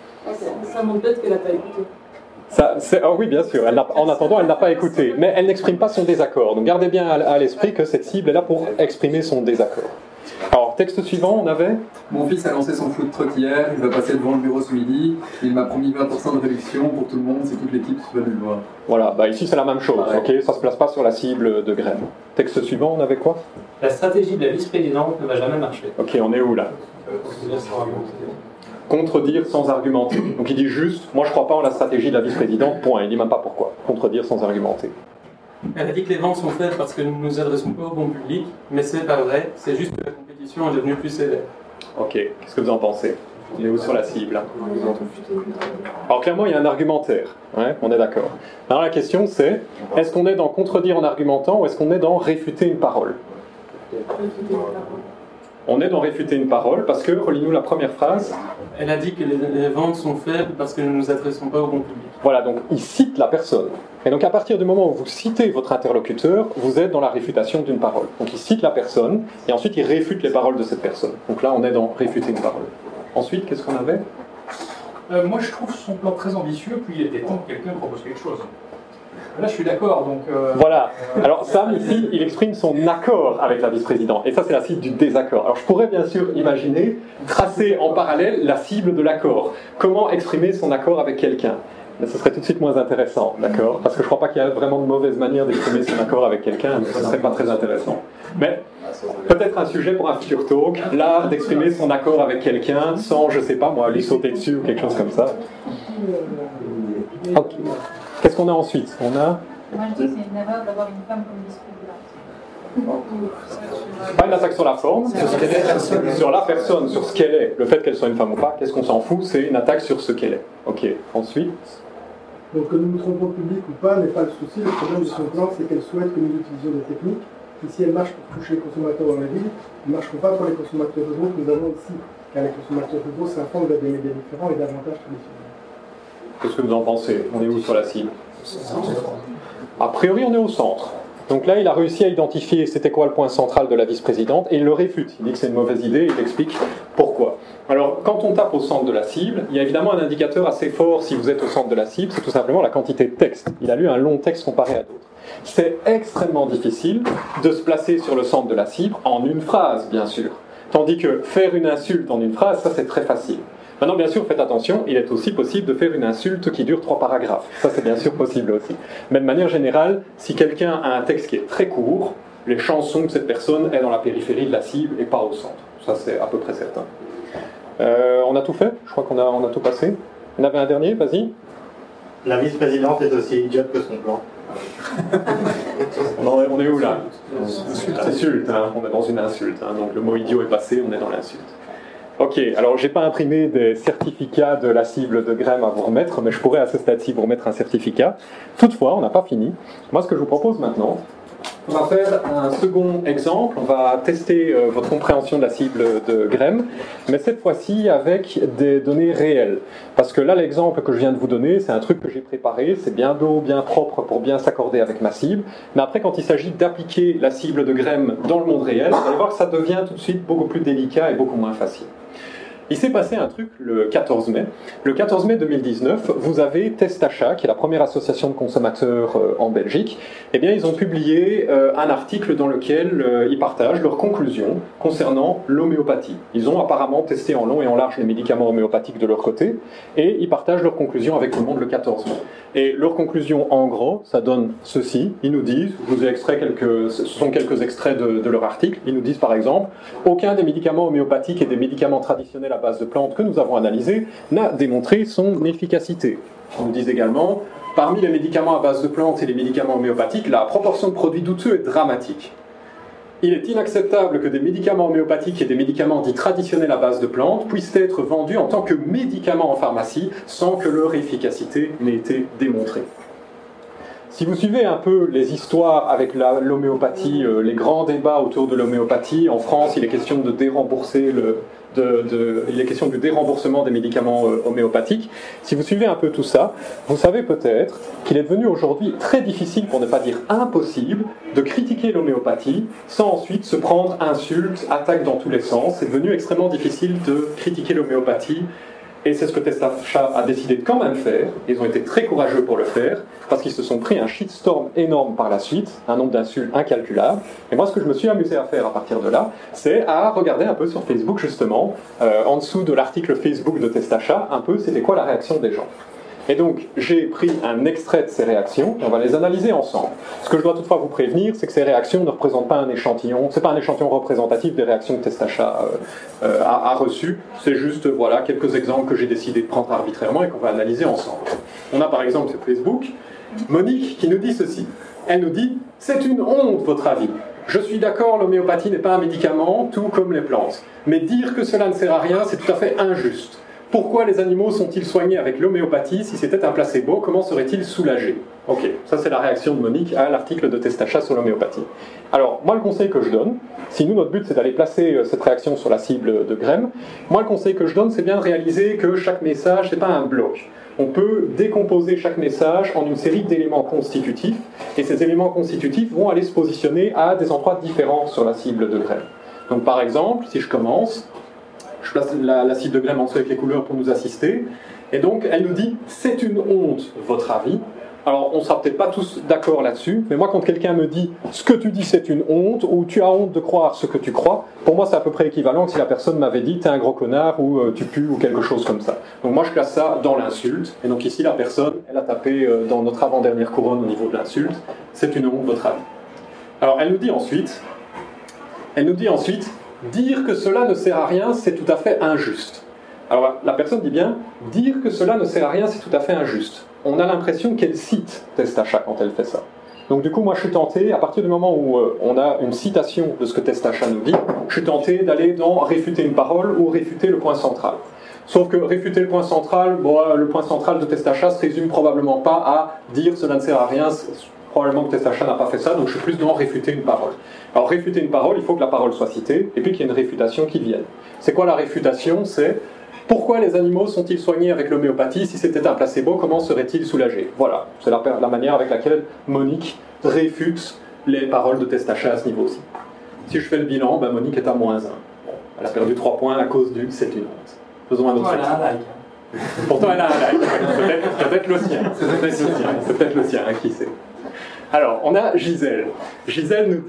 Ça montre peut-être qu'elle n'a pas écouté. Ça, ah oui, bien sûr, elle en attendant, elle n'a pas écouté, mais elle n'exprime pas son désaccord. Donc gardez bien à, à l'esprit que cette cible est là pour exprimer son désaccord. Alors, texte suivant, on avait Mon fils a lancé son food truck hier, il va passer devant le bureau ce midi. Il m'a promis 20% de réduction pour tout le monde si toute l'équipe venue le voir. Voilà, bah ici c'est la même chose, ok Ça se place pas sur la cible de graine. Texte suivant, on avait quoi La stratégie de la vice-présidente ne va jamais marcher. Ok, on est où là Contredire sans argumenter. Donc il dit juste, moi je crois pas en la stratégie de la vice-présidente, point. Il dit même pas pourquoi. Contredire sans argumenter. Elle a dit que les ventes sont faites parce que nous ne nous adressons pas au bon public, mais c'est pas vrai, c'est juste que la compétition est devenue plus sévère. Ok, qu'est-ce que vous en pensez? On est où sur la cible? Alors clairement, il y a un argumentaire, ouais, on est d'accord. Alors la question c'est, est-ce qu'on est dans contredire en argumentant ou est-ce qu'on est dans réfuter une parole? On est dans réfuter une parole parce que, relis-nous la première phrase. Elle a dit que les, les ventes sont faibles parce que nous ne nous adressons pas au bon public. Voilà, donc il cite la personne. Et donc à partir du moment où vous citez votre interlocuteur, vous êtes dans la réfutation d'une parole. Donc il cite la personne et ensuite il réfute les paroles de cette personne. Donc là, on est dans réfuter une parole. Ensuite, qu'est-ce qu'on avait? Euh, moi, je trouve son plan très ambitieux, puis il était temps que quelqu'un propose quelque chose. Là, je suis d'accord, donc... euh, Voilà. Alors Sam, ici, il exprime son accord avec la vice-présidente. Et ça, c'est la cible du désaccord. Alors je pourrais bien sûr imaginer tracer en parallèle la cible de l'accord. Comment exprimer son accord avec quelqu'un? Mais ce serait tout de suite moins intéressant, d'accord? Parce que je crois pas qu'il y a vraiment de mauvaise manière d'exprimer son accord avec quelqu'un, ce serait pas très intéressant. Mais peut-être un sujet pour un futur talk, l'art d'exprimer son accord avec quelqu'un sans, je sais pas moi, lui sauter dessus ou quelque chose comme ça. Ok. Qu'est-ce qu'on a ensuite? On a Moi, je dis que c'est une erreur d'avoir une femme comme. Pas une attaque sur la forme, sur la personne, sur ce qu'elle est. Le fait qu'elle soit une femme ou pas, qu'est-ce qu'on s'en fout? C'est une attaque sur ce qu'elle est. Ok, ensuite. Donc que nous nous trompons public ou pas n'est pas le souci. Le problème de son plan, c'est qu'elle souhaite que nous utilisions des techniques. Et si elle marche pour toucher les consommateurs dans la ville, elles ne marcheront pas pour les consommateurs ruraux que nous avons ici. Car les consommateurs ruraux s'informent de des médias différents et davantage traditionnels. Qu'est-ce que vous en pensez? On est où sur la cible? A priori, on est au centre. Donc là, il a réussi à identifier c'était quoi le point central de la vice-présidente et il le réfute. Il dit que c'est une mauvaise idée et il explique pourquoi. Alors, quand on tape au centre de la cible, il y a évidemment un indicateur assez fort si vous êtes au centre de la cible, c'est tout simplement la quantité de texte. Il a lu un long texte comparé à d'autres. C'est extrêmement difficile de se placer sur le centre de la cible en une phrase, bien sûr. Tandis que faire une insulte en une phrase, ça c'est très facile. Maintenant, bien sûr, faites attention, il est aussi possible de faire une insulte qui dure trois paragraphes. Ça, c'est bien sûr possible aussi. Mais de manière générale, si quelqu'un a un texte qui est très court, les chansons de cette personne est dans la périphérie de la cible et pas au centre. Ça, c'est à peu près certain. Euh, on a tout fait Je crois qu'on a, on a tout passé. Il y en avait un dernier, vas-y. La vice-présidente est aussi idiote que son plan. [laughs] On, est, on est où là Insulte, hein. on est dans une insulte. hein. Donc le mot idiot est passé, on est dans l'insulte. Ok, alors j'ai pas imprimé des certificats de la cible de Graham à vous remettre, mais je pourrais à ce stade-ci vous remettre un certificat. Toutefois, on n'a pas fini. Moi, ce que je vous propose maintenant, on va faire un second exemple. On va tester euh, votre compréhension de la cible de Graham, mais cette fois-ci avec des données réelles. Parce que là, l'exemple que je viens de vous donner, c'est un truc que j'ai préparé, c'est bien beau, bien propre pour bien s'accorder avec ma cible. Mais après, quand il s'agit d'appliquer la cible de Graham dans le monde réel, vous allez voir que ça devient tout de suite beaucoup plus délicat et beaucoup moins facile. Il s'est passé un truc le 14 mai. Le 14 mai 2019, vous avez Testachat, qui est la première association de consommateurs euh, en Belgique. Eh bien, ils ont publié euh, un article dans lequel euh, ils partagent leurs conclusions concernant l'homéopathie. Ils ont apparemment testé en long et en large les médicaments homéopathiques de leur côté, et ils partagent leurs conclusions avec le monde le 14 mai. Et leurs conclusions, en gros, ça donne ceci. Ils nous disent, je vous ai extrait quelques, ce sont quelques extraits de, de leur article. Ils nous disent par exemple, aucun des médicaments homéopathiques et des médicaments traditionnels à base de plantes que nous avons analysés n'a démontré son efficacité. Ils nous disent également, parmi les médicaments à base de plantes et les médicaments homéopathiques, la proportion de produits douteux est dramatique. Il est inacceptable que des médicaments homéopathiques et des médicaments dits traditionnels à base de plantes puissent être vendus en tant que médicaments en pharmacie sans que leur efficacité n'ait été démontrée. Si vous suivez un peu les histoires avec l'homéopathie, euh, les grands débats autour de l'homéopathie, en France, il est question de dérembourser le, il est question du déremboursement des médicaments euh, homéopathiques. Si vous suivez un peu tout ça, vous savez peut-être qu'il est devenu aujourd'hui très difficile, pour ne pas dire impossible, de critiquer l'homéopathie sans ensuite se prendre insultes, attaques dans tous les sens. C'est devenu extrêmement difficile de critiquer l'homéopathie et c'est ce que Testachat a décidé de quand même faire. Ils ont été très courageux pour le faire, parce qu'ils se sont pris un shitstorm énorme par la suite, un nombre d'insultes incalculable. Et moi, ce que je me suis amusé à faire à partir de là, c'est à regarder un peu sur Facebook, justement, euh, en dessous de l'article Facebook de Testachat, un peu c'était quoi la réaction des gens. Et donc, j'ai pris un extrait de ces réactions, et on va les analyser ensemble. Ce que je dois toutefois vous prévenir, c'est que ces réactions ne représentent pas un échantillon, c'est pas un échantillon représentatif des réactions que Testachat euh, euh, a, a reçues, c'est juste, voilà, quelques exemples que j'ai décidé de prendre arbitrairement et qu'on va analyser ensemble. On a par exemple sur Facebook, Monique qui nous dit ceci. Elle nous dit, c'est une honte votre avis. Je suis d'accord, l'homéopathie n'est pas un médicament, tout comme les plantes. Mais dire que cela ne sert à rien, c'est tout à fait injuste. Pourquoi les animaux sont-ils soignés avec l'homéopathie Si c'était un placebo, comment seraient-ils soulagés Ok, ça c'est la réaction de Monique à l'article de Testachat sur l'homéopathie. Alors, moi le conseil que je donne, si nous notre but c'est d'aller placer euh, cette réaction sur la cible de Graham, moi le conseil que je donne c'est bien de réaliser que chaque message c'est pas un bloc. On peut décomposer chaque message en une série d'éléments constitutifs, et ces éléments constitutifs vont aller se positionner à des endroits différents sur la cible de Graham. Donc par exemple, si je commence, je place la, la de dessous avec les couleurs pour nous assister. Et donc, elle nous dit c'est une honte, votre avis. Alors, on sera peut-être pas tous d'accord là-dessus, mais moi, quand quelqu'un me dit ce que tu dis c'est une honte, ou tu as honte de croire ce que tu crois, pour moi, c'est à peu près équivalent que si la personne m'avait dit t'es un gros connard, ou euh, tu pues, ou quelque chose comme ça. Donc, moi, je classe ça dans l'insulte. Et donc, ici, la personne, elle a tapé euh, dans notre avant-dernière couronne au niveau de l'insulte c'est une honte, votre avis. Alors, elle nous dit ensuite elle nous dit ensuite dire que cela ne sert à rien, c'est tout à fait injuste. Alors la personne dit bien dire que cela ne sert à rien, c'est tout à fait injuste. On a l'impression qu'elle cite Testachat quand elle fait ça. Donc du coup, moi je suis tenté, à partir du moment où euh, on a une citation de ce que Testachat nous dit, je suis tenté d'aller dans réfuter une parole ou réfuter le point central. Sauf que réfuter le point central, bon, euh, le point central de Testachat se résume probablement pas à dire cela ne sert à rien, probablement que Testachat n'a pas fait ça, donc je suis plus dans réfuter une parole. Alors réfuter une parole, il faut que la parole soit citée, et puis qu'il y ait une réfutation qui vienne. C'est quoi la réfutation? C'est pourquoi les animaux sont-ils soignés avec l'homéopathie? Si c'était un placebo, comment seraient-ils soulagés? Voilà, c'est la, la manière avec laquelle Monique réfute les paroles de Testachat à ce niveau-ci. Si je fais le bilan, ben Monique est à moins 1. elle a perdu 3 points à cause du c'est une honte. Faisons un autre Voilà, exercice. un like. Pourtant, elle a un like. Peut-être peut-être le sien. C'est peut-être le sien. C'est peut-être le sien, hein, qui sait. Alors, on a Gisèle. Gisèle nous dit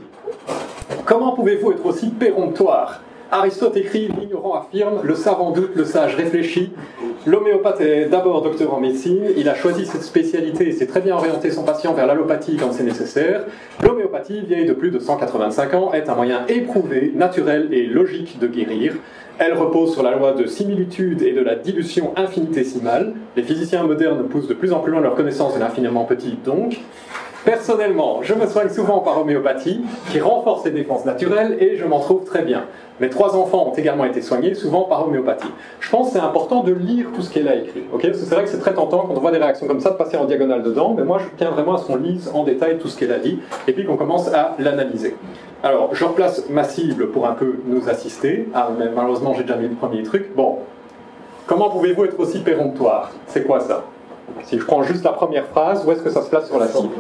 Comment pouvez-vous être aussi péremptoire? Aristote écrit L'ignorant affirme, le savant doute, le sage réfléchit. L'homéopathe est d'abord docteur en médecine. Il a choisi cette spécialité et s'est très bien orienté son patient vers l'allopathie quand c'est nécessaire. L'homéopathie, vieille de plus de 185 ans, est un moyen éprouvé, naturel et logique de guérir. Elle repose sur la loi de similitude et de la dilution infinitésimale. Les physiciens modernes poussent de plus en plus loin leur connaissance de l'infiniment petit, donc. Personnellement, je me soigne souvent par homéopathie, qui renforce les défenses naturelles, et je m'en trouve très bien. Mes trois enfants ont également été soignés, souvent par homéopathie. Je pense que c'est important de lire tout ce qu'elle a écrit, ok? Parce que c'est vrai que c'est très tentant, quand on voit des réactions comme ça, de passer en diagonale dedans, mais moi je tiens vraiment à ce qu'on lise en détail tout ce qu'elle a dit, et puis qu'on commence à l'analyser. Alors, je replace ma cible pour un peu nous assister. Ah, mais malheureusement, j'ai déjà mis le premier truc. Bon, comment pouvez-vous être aussi péremptoire? C'est quoi ça? Si je prends juste la première phrase, où est-ce que ça se place sur la cible?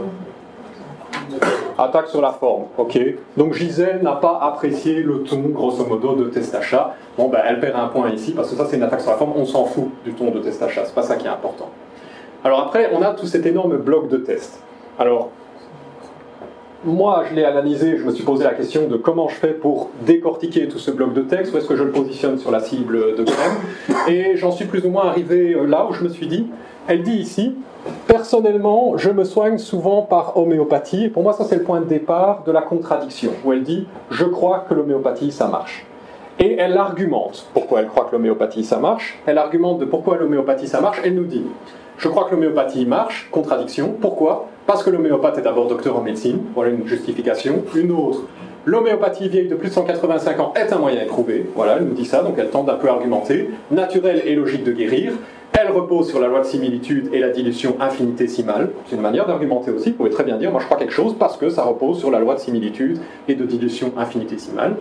Attaque sur la forme, ok. Donc Gisèle n'a pas apprécié le ton, grosso modo, de Testachat. Bon, ben, elle perd un point ici, parce que ça, c'est une attaque sur la forme. On s'en fout du ton de Testachat, c'est pas ça qui est important. Alors après, on a tout cet énorme bloc de tests. Alors, moi, je l'ai analysé, je me suis posé la question de comment je fais pour décortiquer tout ce bloc de texte, où est-ce que je le positionne sur la cible de crème, et j'en suis plus ou moins arrivé euh, là où je me suis dit, elle dit ici, personnellement, je me soigne souvent par homéopathie, pour moi ça c'est le point de départ de la contradiction, où elle dit, je crois que l'homéopathie ça marche. Et elle argumente pourquoi elle croit que l'homéopathie ça marche, elle argumente de pourquoi l'homéopathie ça marche, elle nous dit, je crois que l'homéopathie marche, contradiction. Pourquoi? Parce que l'homéopathe est d'abord docteur en médecine, voilà une justification. Une autre, l'homéopathie vieille de plus de 185 ans est un moyen éprouvé, voilà, elle nous dit ça, donc elle tente d'un peu argumenter, naturel et logique de guérir. Elle repose sur la loi de similitude et la dilution infinitésimale. C'est une manière d'argumenter aussi, vous pouvez très bien dire, moi je crois quelque chose parce que ça repose sur la loi de similitude et de dilution infinitésimale.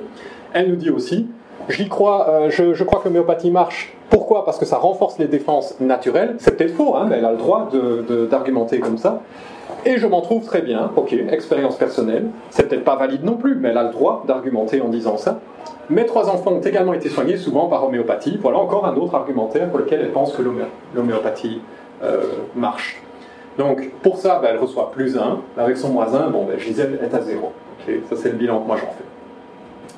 Elle nous dit aussi, euh, je, crois que l'homéopathie marche. Pourquoi? Parce que ça renforce les défenses naturelles. C'est peut-être faux, hein, mais elle a le droit d'argumenter comme ça. Et je m'en trouve très bien, ok, expérience personnelle. C'est peut-être pas valide non plus, mais elle a le droit d'argumenter en disant ça. Mes trois enfants ont également été soignés souvent par homéopathie. Voilà encore un autre argumentaire pour lequel elle pense que l'homéopathie euh, marche. Donc pour ça, ben, elle reçoit plus 1. Avec son moins 1, bon, ben, Gisèle est à 0. ça c'est le bilan que moi j'en fais.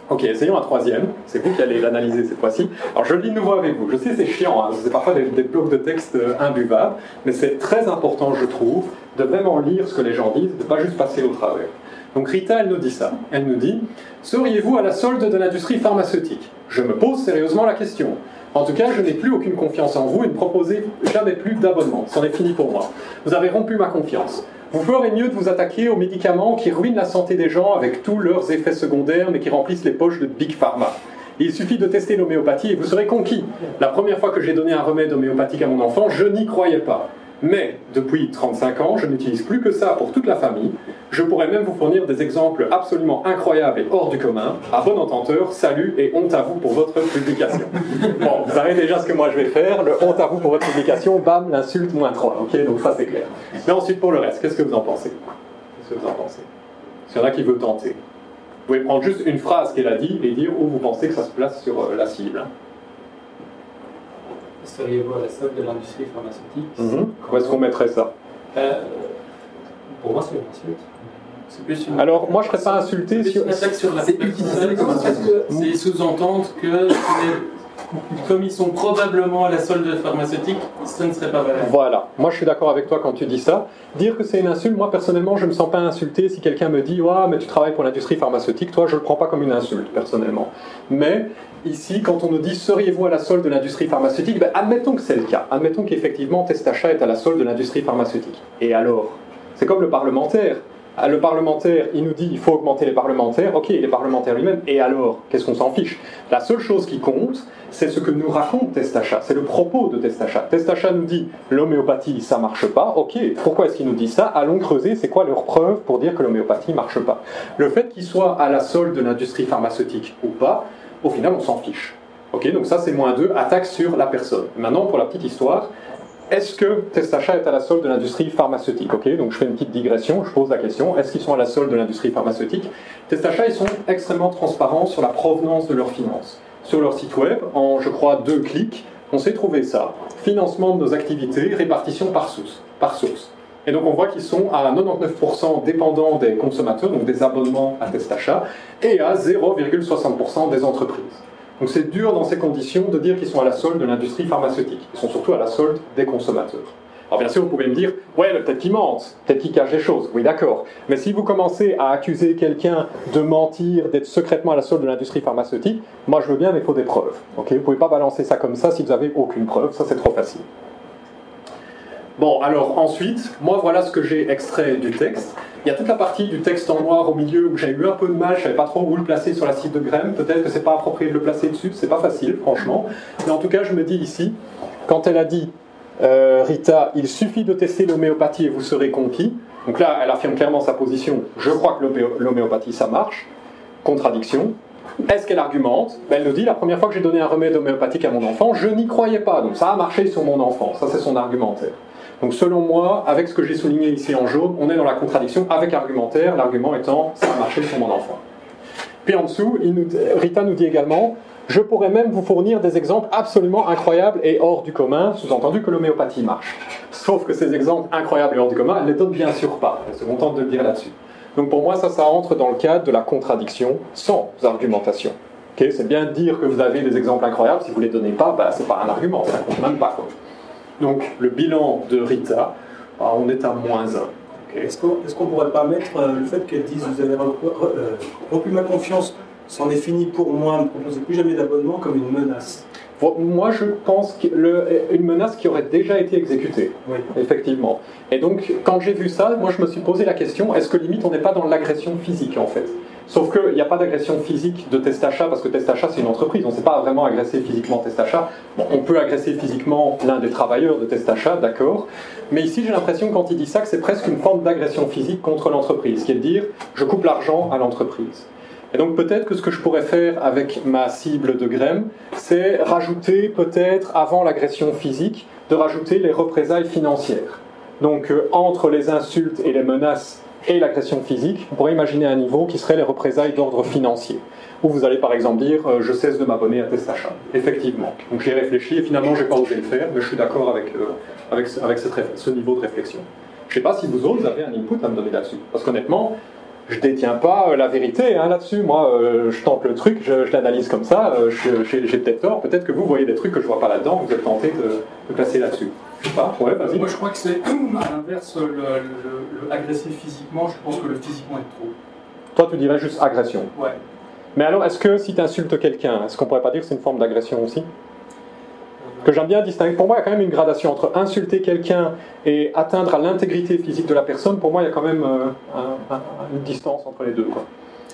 Ok, essayons un troisième. C'est vous qui allez l'analyser cette fois-ci. Alors je le lis de nouveau avec vous. Je sais c'est chiant, hein. c'est parfois des, blocs de texte euh, imbuvables, mais c'est très important, je trouve, de vraiment lire ce que les gens disent, de ne pas juste passer au travers. Donc Rita, elle nous dit ça. Elle nous dit Seriez-vous à la solde de l'industrie pharmaceutique? Je me pose sérieusement la question. En tout cas, je n'ai plus aucune confiance en vous et ne proposez jamais plus d'abonnement. C'en est fini pour moi. Vous avez rompu ma confiance. Vous ferez mieux de vous attaquer aux médicaments qui ruinent la santé des gens avec tous leurs effets secondaires mais qui remplissent les poches de Big Pharma. Il suffit de tester l'homéopathie et vous serez conquis. La première fois que j'ai donné un remède homéopathique à mon enfant, je n'y croyais pas. Mais depuis 35 ans, je n'utilise plus que ça pour toute la famille. Je pourrais même vous fournir des exemples absolument incroyables et hors du commun. À bon ententeur, salut et honte à vous pour votre publication. [laughs] Bon, vous savez déjà ce que moi je vais faire. Le honte à vous pour votre publication, bam, l'insulte moins 3. Ok, donc ça c'est clair. Mais ensuite pour le reste, qu'est-ce que vous en pensez? Qu'est-ce que vous en pensez? S'il y en a qui veut tenter. Vous pouvez prendre juste une phrase qu'elle a dit et dire où vous pensez que ça se place sur euh, la cible seriez-vous à la solde de l'industrie pharmaceutique mhm. Où est-ce qu'on mettrait ça euh, Pour moi, c'est une insulte. Une... Alors, moi, je ne serais pas insulté sur. Une attaque sur la C'est C'est sous-entendre que comme ils sont probablement à la solde pharmaceutique, ce ne serait pas vrai. Voilà, moi je suis d'accord avec toi quand tu dis ça. Dire que c'est une insulte, moi personnellement je ne me sens pas insulté si quelqu'un me dit Ouais, mais tu travailles pour l'industrie pharmaceutique, toi je ne le prends pas comme une insulte personnellement. Mais ici, quand on nous dit seriez-vous à la solde de l'industrie pharmaceutique, ben, admettons que c'est le cas. Admettons qu'effectivement Testachat est à la solde de l'industrie pharmaceutique. Et alors? C'est comme le parlementaire. Ah, le parlementaire, il nous dit il faut augmenter les parlementaires. Ok, les parlementaires lui-même. Et alors Qu'est-ce qu'on s'en fiche? La seule chose qui compte, c'est ce que nous raconte Testachat. C'est le propos de Testachat. Testachat nous dit l'homéopathie, ça marche pas. Ok, pourquoi est-ce qu'il nous dit ça? Allons creuser, c'est quoi leur preuve pour dire que l'homéopathie marche pas? Le fait qu'il soit à la solde de l'industrie pharmaceutique ou pas, au final, on s'en fiche. Ok, donc ça c'est moins 2, attaque sur la personne. Maintenant, pour la petite histoire, est-ce que Testachat est à la solde de l'industrie pharmaceutique donc je fais une petite digression, je pose la question, est-ce qu'ils sont à la solde de l'industrie pharmaceutique? Testachat, ils sont extrêmement transparents sur la provenance de leurs finances. Sur leur site web, en je crois deux clics, on sait trouver ça. Financement de nos activités, répartition par source. Par source. Et donc on voit qu'ils sont à 99% dépendants des consommateurs, donc des abonnements à Testachat, et à 0,60% des entreprises. Donc c'est dur dans ces conditions de dire qu'ils sont à la solde de l'industrie pharmaceutique. Ils sont surtout à la solde des consommateurs. Alors bien sûr, vous pouvez me dire, ouais, peut-être qu'ils mentent, peut-être qu'ils cachent des choses. Oui, d'accord. Mais si vous commencez à accuser quelqu'un de mentir, d'être secrètement à la solde de l'industrie pharmaceutique, moi je veux bien, mais il faut des preuves. Ok, vous pouvez pas balancer ça comme ça si vous n'avez aucune preuve. Ça, c'est trop facile. Bon, alors ensuite, moi voilà ce que j'ai extrait du texte. Il y a toute la partie du texte en noir au milieu où j'ai eu un peu de mal, je ne savais pas trop où le placer sur la cible de Graham. Peut-être que c'est pas approprié de le placer dessus, c'est pas facile, franchement. Mais en tout cas, je me dis ici, quand elle a dit euh, Rita, il suffit de tester l'homéopathie et vous serez conquis. Donc là, elle affirme clairement sa position. Je crois que l'homéopathie, ça marche. Contradiction. Est-ce qu'elle argumente? Ben, Elle nous dit la première fois que j'ai donné un remède homéopathique à mon enfant, je n'y croyais pas. Donc ça a marché sur mon enfant. Ça, c'est son argumentaire. Donc selon moi, avec ce que j'ai souligné ici en jaune, on est dans la contradiction avec argumentaire, l'argument étant ça a marché sur mon enfant. Puis en dessous, Rita nous dit également je pourrais même vous fournir des exemples absolument incroyables et hors du commun, sous-entendu que l'homéopathie marche. Sauf que ces exemples incroyables et hors du commun, elle les donne bien sûr pas. Elle se contente de le dire là-dessus. Donc pour moi, ça, ça entre dans le cadre de la contradiction sans argumentation. Ok, c'est bien de dire que vous avez des exemples incroyables, si vous ne les donnez pas, bah, c'est pas un argument, ça compte même pas. Quoi. Donc le bilan de Rita, ah, on est à moins 1. Est-ce qu'on qu'on pourrait pas mettre euh, le fait qu'elle dise vous avez euh, rompu ma confiance, c'en est fini pour moi, ne me proposez plus jamais d'abonnement comme une menace? Moi, je pense qu'une menace qui aurait déjà été exécutée, Oui. effectivement. Et donc, quand j'ai vu ça, moi, je me suis posé la question est-ce que limite on n'est pas dans l'agression physique, en fait? Sauf qu'il n'y a pas d'agression physique de Testacha, parce que Testacha, c'est une entreprise. On ne sait pas vraiment agresser physiquement Testacha. Bon, on peut agresser physiquement l'un des travailleurs de Testacha, d'accord. Mais ici, j'ai l'impression, quand il dit ça, que c'est presque une forme d'agression physique contre l'entreprise, qui est de dire je coupe l'argent à l'entreprise. Et donc peut-être que ce que je pourrais faire avec ma cible de Grême, c'est rajouter peut-être, avant l'agression physique, de rajouter les représailles financières. Donc euh, entre les insultes et les menaces et l'agression physique, on pourrait imaginer un niveau qui serait les représailles d'ordre financier. Où vous allez par exemple dire euh, je cesse de m'abonner à Testacha. Effectivement. Donc j'y ai réfléchi et finalement je n'ai pas osé le faire, mais je suis d'accord avec, euh, avec, avec ce niveau de réflexion. Je ne sais pas si vous autres avez un input à me donner là-dessus. Parce qu'honnêtement, je détiens pas euh, la vérité hein, là-dessus. Moi, je tente le truc, je, l'analyse comme ça. J'ai j'ai peut-être tort. Peut-être que vous voyez des trucs que je vois pas là-dedans. Vous êtes tenté de, de placer là-dessus. Je sais pas. Ouais, vas-y. Moi, je crois que c'est [clears throat] à l'inverse, le, le- le agressif physiquement, je pense que le physiquement est trop. Toi, tu dirais juste agression. Ouais. Mais alors, est-ce que si tu insultes quelqu'un, est-ce qu'on pourrait pas dire que c'est une forme d'agression aussi? Que j'aime bien distinguer. Pour moi, il y a quand même une gradation entre insulter quelqu'un et atteindre à l'intégrité physique de la personne. Pour moi, il y a quand même euh, un- un- une distance entre les deux. Quoi.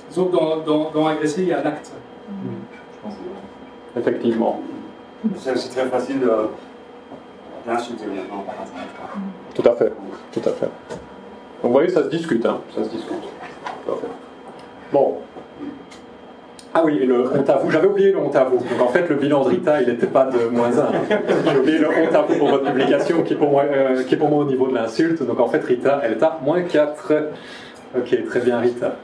Disons que dans, dans, dans agresser, il y a un acte. Effectivement. C'est aussi très facile de d'insulter maintenant par internet. Tout à fait, tout à fait. Donc vous voyez, ça se discute, hein, ça se discute. Bon. Ah oui, et le honte à vous, j'avais oublié le honte à vous. Donc en fait, le bilan de Rita, il n'était pas de moins 1. J'ai oublié le honte à vous pour votre publication, qui est pour moi, euh, qui est pour moi au niveau de l'insulte. Donc en fait, Rita, elle est à moins 4. Ok, très bien, Rita.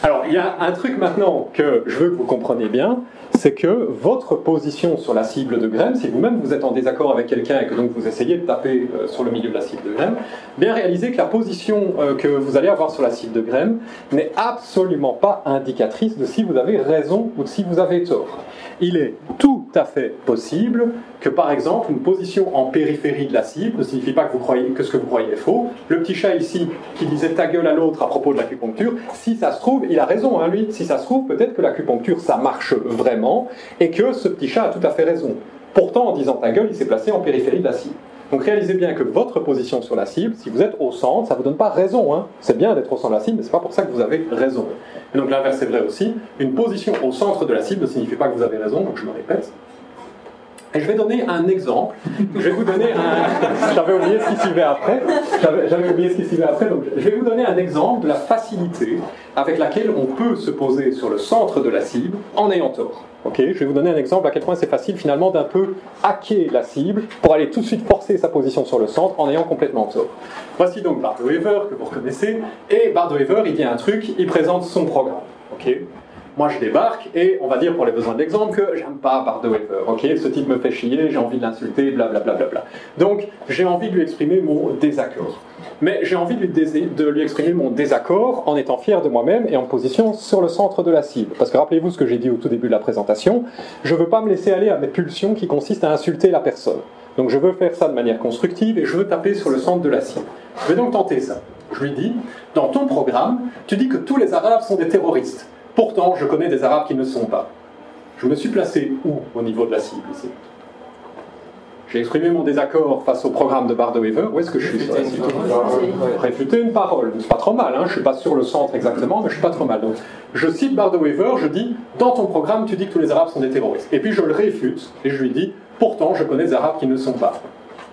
Alors, il y a un truc maintenant que je veux que vous compreniez bien, c'est que votre position sur la cible de Graham, si vous-même vous êtes en désaccord avec quelqu'un et que donc vous essayez de taper euh, sur le milieu de la cible de Graham, bien réalisez que la position euh, que vous allez avoir sur la cible de Graham n'est absolument pas indicatrice de si vous avez raison ou de si vous avez tort. Il est tout à fait possible que, par exemple, une position en périphérie de la cible ne signifie pas que, vous que ce que vous croyez est faux. Le petit chat ici qui disait ta gueule à l'autre à propos de l'acupuncture, si ça se trouve, il a raison, hein, lui. Si ça se trouve, peut-être que l'acupuncture, ça marche vraiment et que ce petit chat a tout à fait raison. Pourtant, en disant ta gueule, il s'est placé en périphérie de la cible. Donc réalisez bien que votre position sur la cible, si vous êtes au centre, ça ne vous donne pas raison. Hein. C'est bien d'être au centre de la cible, mais ce n'est pas pour ça que vous avez raison. Et donc l'inverse est vrai aussi. Une position au centre de la cible ne signifie pas que vous avez raison, donc je me répète. Et je vais donner un exemple. Je vais vous donner un. [laughs] J'avais oublié ce qui suivait après. J'avais oublié ce qui suivait après. Donc je vais vous donner un exemple de la facilité avec laquelle on peut se poser sur le centre de la cible en ayant tort. Ok Je vais vous donner un exemple à quel point c'est facile finalement d'un peu hacker la cible pour aller tout de suite forcer sa position sur le centre en ayant complètement tort. Voici donc Bart que vous reconnaissez. Et Bart il dit un truc, il présente son programme. Ok moi, je débarque et on va dire pour les besoins de l'exemple que j'aime pas Bart de Weaver. Ok, ce type me fait chier, j'ai envie de l'insulter, blablabla. Bla, bla. Donc, j'ai envie de lui exprimer mon désaccord. Mais j'ai envie de lui, de lui exprimer mon désaccord en étant fier de moi-même et en position sur le centre de la cible. Parce que rappelez-vous ce que j'ai dit au tout début de la présentation, je veux pas me laisser aller à mes pulsions qui consistent à insulter la personne. Donc je veux faire ça de manière constructive et je veux taper sur le centre de la cible. Je vais donc tenter ça. Je lui dis, dans ton programme, tu dis que tous les Arabes sont des terroristes. Pourtant, je connais des Arabes qui ne sont pas. Je me suis placé où au niveau de la cible ici? J'ai exprimé mon désaccord face au programme de Weaver. Où est-ce que je suis sur la cible? Réfuter une parole. C'est pas trop mal, hein. je suis pas sur le centre exactement, mais je suis pas trop mal. Donc, je cite Weaver, je dis Dans ton programme, tu dis que tous les Arabes sont des terroristes. Et puis je le réfute, et je lui dis Pourtant, je connais des Arabes qui ne sont pas.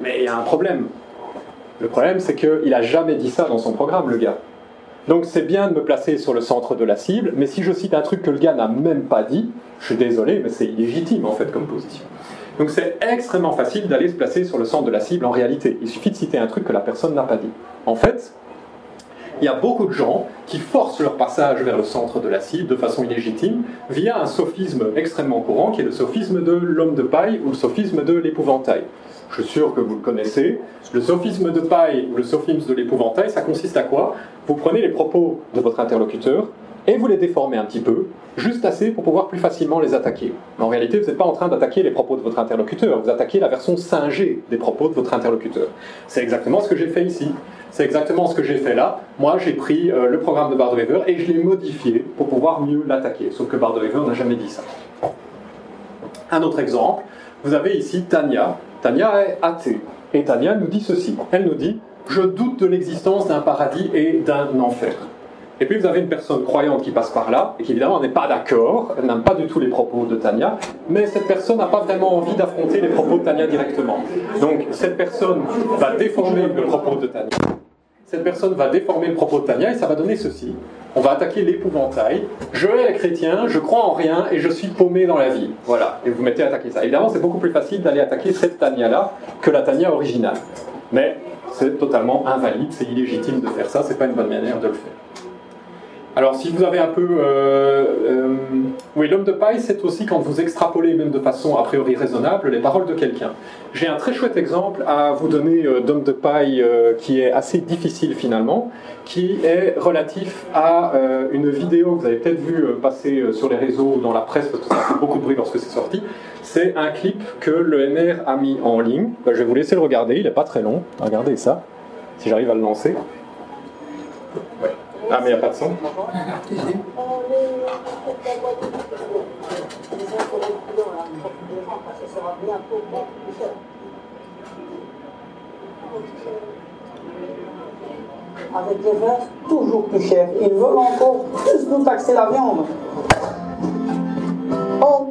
Mais il y a un problème. Le problème, c'est qu'il a jamais dit ça dans son programme, le gars. Donc c'est bien de me placer sur le centre de la cible, mais si je cite un truc que le gars n'a même pas dit, je suis désolé, mais c'est illégitime en fait comme position. Donc c'est extrêmement facile d'aller se placer sur le centre de la cible en réalité. Il suffit de citer un truc que la personne n'a pas dit. En fait, il y a beaucoup de gens qui forcent leur passage vers le centre de la cible de façon illégitime via un sophisme extrêmement courant qui est le sophisme de l'homme de paille ou le sophisme de l'épouvantail. Je suis sûr que vous le connaissez. Le sophisme de paille ou le sophisme de l'épouvantail, ça consiste à quoi? Vous prenez les propos de votre interlocuteur et vous les déformez un petit peu, juste assez pour pouvoir plus facilement les attaquer. Mais en réalité, vous n'êtes pas en train d'attaquer les propos de votre interlocuteur, vous attaquez la version singée des propos de votre interlocuteur. C'est exactement ce que j'ai fait ici. C'est exactement ce que j'ai fait là. Moi, j'ai pris euh, le programme de Bard-Weaver et je l'ai modifié pour pouvoir mieux l'attaquer. Sauf que Bard-Weaver n'a jamais dit ça. Un autre exemple, vous avez ici Tania. Tania est athée. Et Tania nous dit ceci. Elle nous dit Je doute de l'existence d'un paradis et d'un enfer. Et puis vous avez une personne croyante qui passe par là, et qui évidemment n'est pas d'accord, elle n'aime pas du tout les propos de Tania, mais cette personne n'a pas vraiment envie d'affronter les propos de Tania directement. Donc cette personne va déformer le propos de Tania. Cette personne va déformer le propos de Tania et ça va donner ceci. On va attaquer l'épouvantail. Je est chrétien, je crois en rien et je suis paumé dans la vie. Voilà. Et vous mettez à attaquer ça. Évidemment, c'est beaucoup plus facile d'aller attaquer cette Tania-là que la Tania originale. Mais c'est totalement invalide, c'est illégitime de faire ça, c'est pas une bonne manière de le faire. Alors, si vous avez un peu. Euh, euh, oui, l'homme de paille, c'est aussi quand vous extrapolez, même de façon a priori raisonnable, les paroles de quelqu'un. J'ai un très chouette exemple à vous donner euh, d'homme de paille qui est assez difficile finalement, qui est relatif à une vidéo que vous avez peut-être vu passer sur les réseaux ou dans la presse, parce que ça fait beaucoup de bruit lorsque c'est sorti. C'est un clip que le NR a mis en ligne. Ben, je vais vous laisser le regarder, il n'est pas très long. Regardez ça, si j'arrive à le lancer. Ah, mais il n'y a pas de son Avec les verres, toujours plus cher. Ils veulent encore plus nous taxer la viande.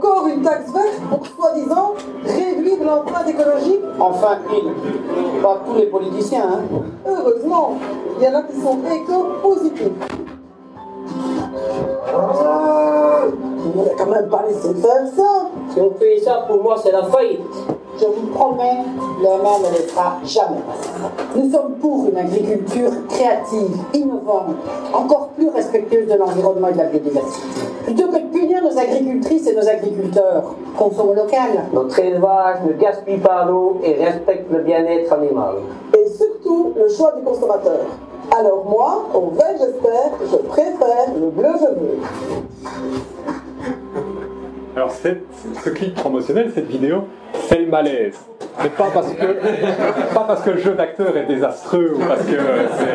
Encore une taxe verte pour soi-disant réduire l'empreinte écologique Enfin, ils, pas tous les politiciens. Hein. Heureusement, il y en a qui sont éco-positifs. On n'a quand même pas laissé faire ça. Si on fait ça, pour moi, c'est la faillite. Je vous promets, le maire ne laissera jamais Nous sommes pour une agriculture créative, innovante, encore plus respectueuse de l'environnement et de la biodiversité. De nos agricultrices et nos agriculteurs, consommons local. Notre élevage ne gaspille pas l'eau et respecte le bien-être animal. Et surtout, le choix du consommateur. Alors moi, au vert j'espère, je préfère le bleu je veux. Alors ce clip promotionnel, cette vidéo, malaise. Mais pas parce que, pas parce que le jeu d'acteur est désastreux ou parce que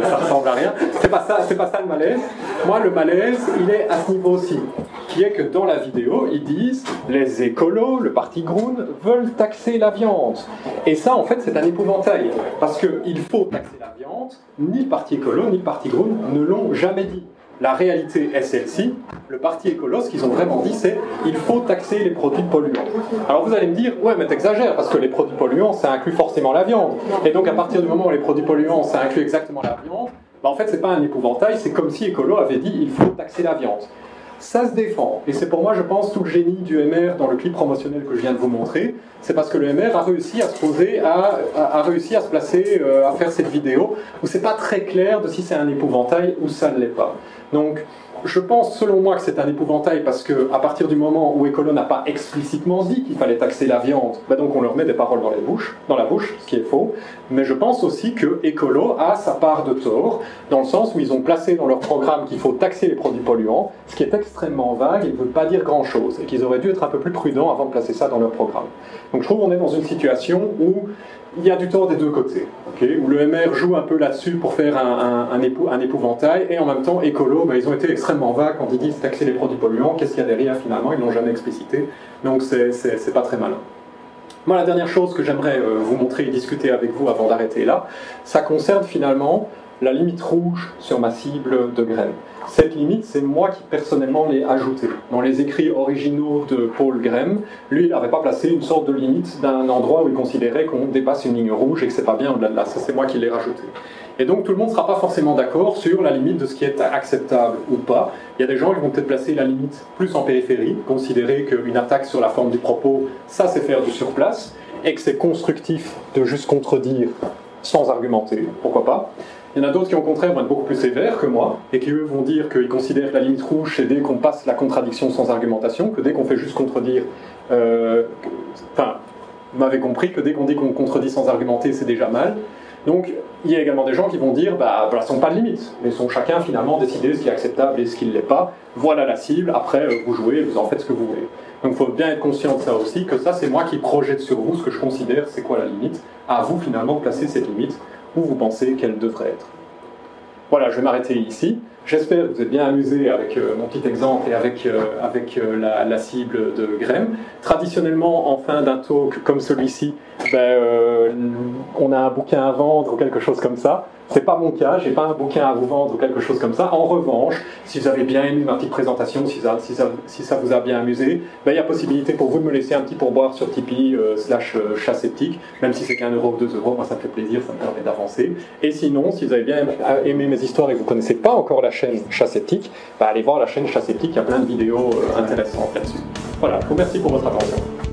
ça ressemble à rien. C'est pas ça, c'est pas ça le malaise. Moi, le malaise, il est à ce niveau aussi, qui est que dans la vidéo, ils disent les écolos, le parti Groen, veulent taxer la viande. Et ça, en fait, c'est un épouvantail, parce qu'il faut taxer la viande. Ni le parti écolo, ni le parti Groen ne l'ont jamais dit. La réalité est celle-ci. Le parti écolo, ce qu'ils ont vraiment dit, c'est il faut taxer les produits polluants. Alors vous allez me dire, ouais, mais t'exagères, parce que les produits polluants, ça inclut forcément la viande. Et donc à partir du moment où les produits polluants, ça inclut exactement la viande, bah, en fait, c'est pas un épouvantail, c'est comme si écolo avait dit il faut taxer la viande ça se défend. Et c'est pour moi, je pense, tout le génie du MR dans le clip promotionnel que je viens de vous montrer. C'est parce que le MR a réussi à se poser, a, a, réussi à se placer, euh, à faire cette vidéo où c'est pas très clair de si c'est un épouvantail ou ça ne l'est pas. Donc, je pense, selon moi, que c'est un épouvantail parce que à partir du moment où Écolo n'a pas explicitement dit qu'il fallait taxer la viande, bah donc on leur met des paroles dans, les bouches, dans la bouche, ce qui est faux. Mais je pense aussi que Écolo a sa part de tort, dans le sens où ils ont placé dans leur programme qu'il faut taxer les produits polluants, ce qui est extrêmement vague et ne veut pas dire grand-chose, et qu'ils auraient dû être un peu plus prudents avant de placer ça dans leur programme. Donc je trouve qu'on est dans une situation où il y a du tort des deux côtés, où le MR joue un peu là-dessus pour faire un, épouvantail, et en même temps, écolo, bah, ils ont été extrêmement vagues quand ils disent taxer les produits polluants, qu'est-ce qu'il y a derrière finalement, ils l'ont jamais explicité, donc c'est pas très malin. Moi, la dernière chose que j'aimerais euh, vous montrer et discuter avec vous avant d'arrêter là, ça concerne finalement la limite rouge sur ma cible de graines. Cette limite, c'est moi qui personnellement l'ai ajoutée. Dans les écrits originaux de Paul Graham, lui, il n'avait pas placé une sorte de limite d'un endroit où il considérait qu'on dépasse une ligne rouge et que c'est pas bien au-delà de là. Ça, c'est moi qui l'ai rajouté. Et donc tout le monde ne sera pas forcément d'accord sur la limite de ce qui est acceptable ou pas. Il y a des gens qui vont peut-être placer la limite plus en périphérie, considérer qu'une attaque sur la forme du propos, ça c'est faire du surplace, et que c'est constructif de juste contredire sans argumenter, pourquoi pas. Il y en a d'autres qui, au contraire, vont être beaucoup plus sévères que moi, et qui, eux, vont dire qu'ils considèrent que la limite rouge, c'est dès qu'on passe la contradiction sans argumentation, que dès qu'on fait juste contredire. euh, Enfin, vous m'avez compris que dès qu'on dit qu'on contredit sans argumenter, c'est déjà mal. Donc, il y a également des gens qui vont dire, bah, sont pas de limites, mais sont chacun finalement décider ce qui est acceptable et ce qui ne l'est pas. Voilà la cible, après, euh, vous jouez, vous en faites ce que vous voulez. Donc, il faut bien être conscient de ça aussi, que ça, c'est moi qui projette sur vous ce que je considère, c'est quoi la limite. À vous, finalement, de placer cette limite où vous pensez qu'elle devrait être. Voilà, je vais m'arrêter ici. J'espère que vous êtes bien amusé avec euh, mon petit exemple et avec, euh, avec euh, la, cible de Graham. Traditionnellement, en fin d'un talk comme celui-ci, ben, on a un bouquin à vendre ou quelque chose comme ça. C'est pas mon cas, j'ai pas un bouquin à vous vendre ou quelque chose comme ça. En revanche, si vous avez bien aimé ma petite présentation, si ça, si ça, vous a bien amusé, ben, il y a possibilité pour vous de me laisser un petit pourboire sur Tipeee euh, même si c'est qu'un euro ou deux euros, moi ça me fait plaisir, ça me permet d'avancer. Et sinon, si vous avez bien aimé mes histoires et que vous connaissez pas encore la chaîne chat sceptique, ben, allez voir la chaîne chat sceptique, il y a plein de vidéos euh, intéressantes là-dessus. Voilà, je vous remercie pour votre attention.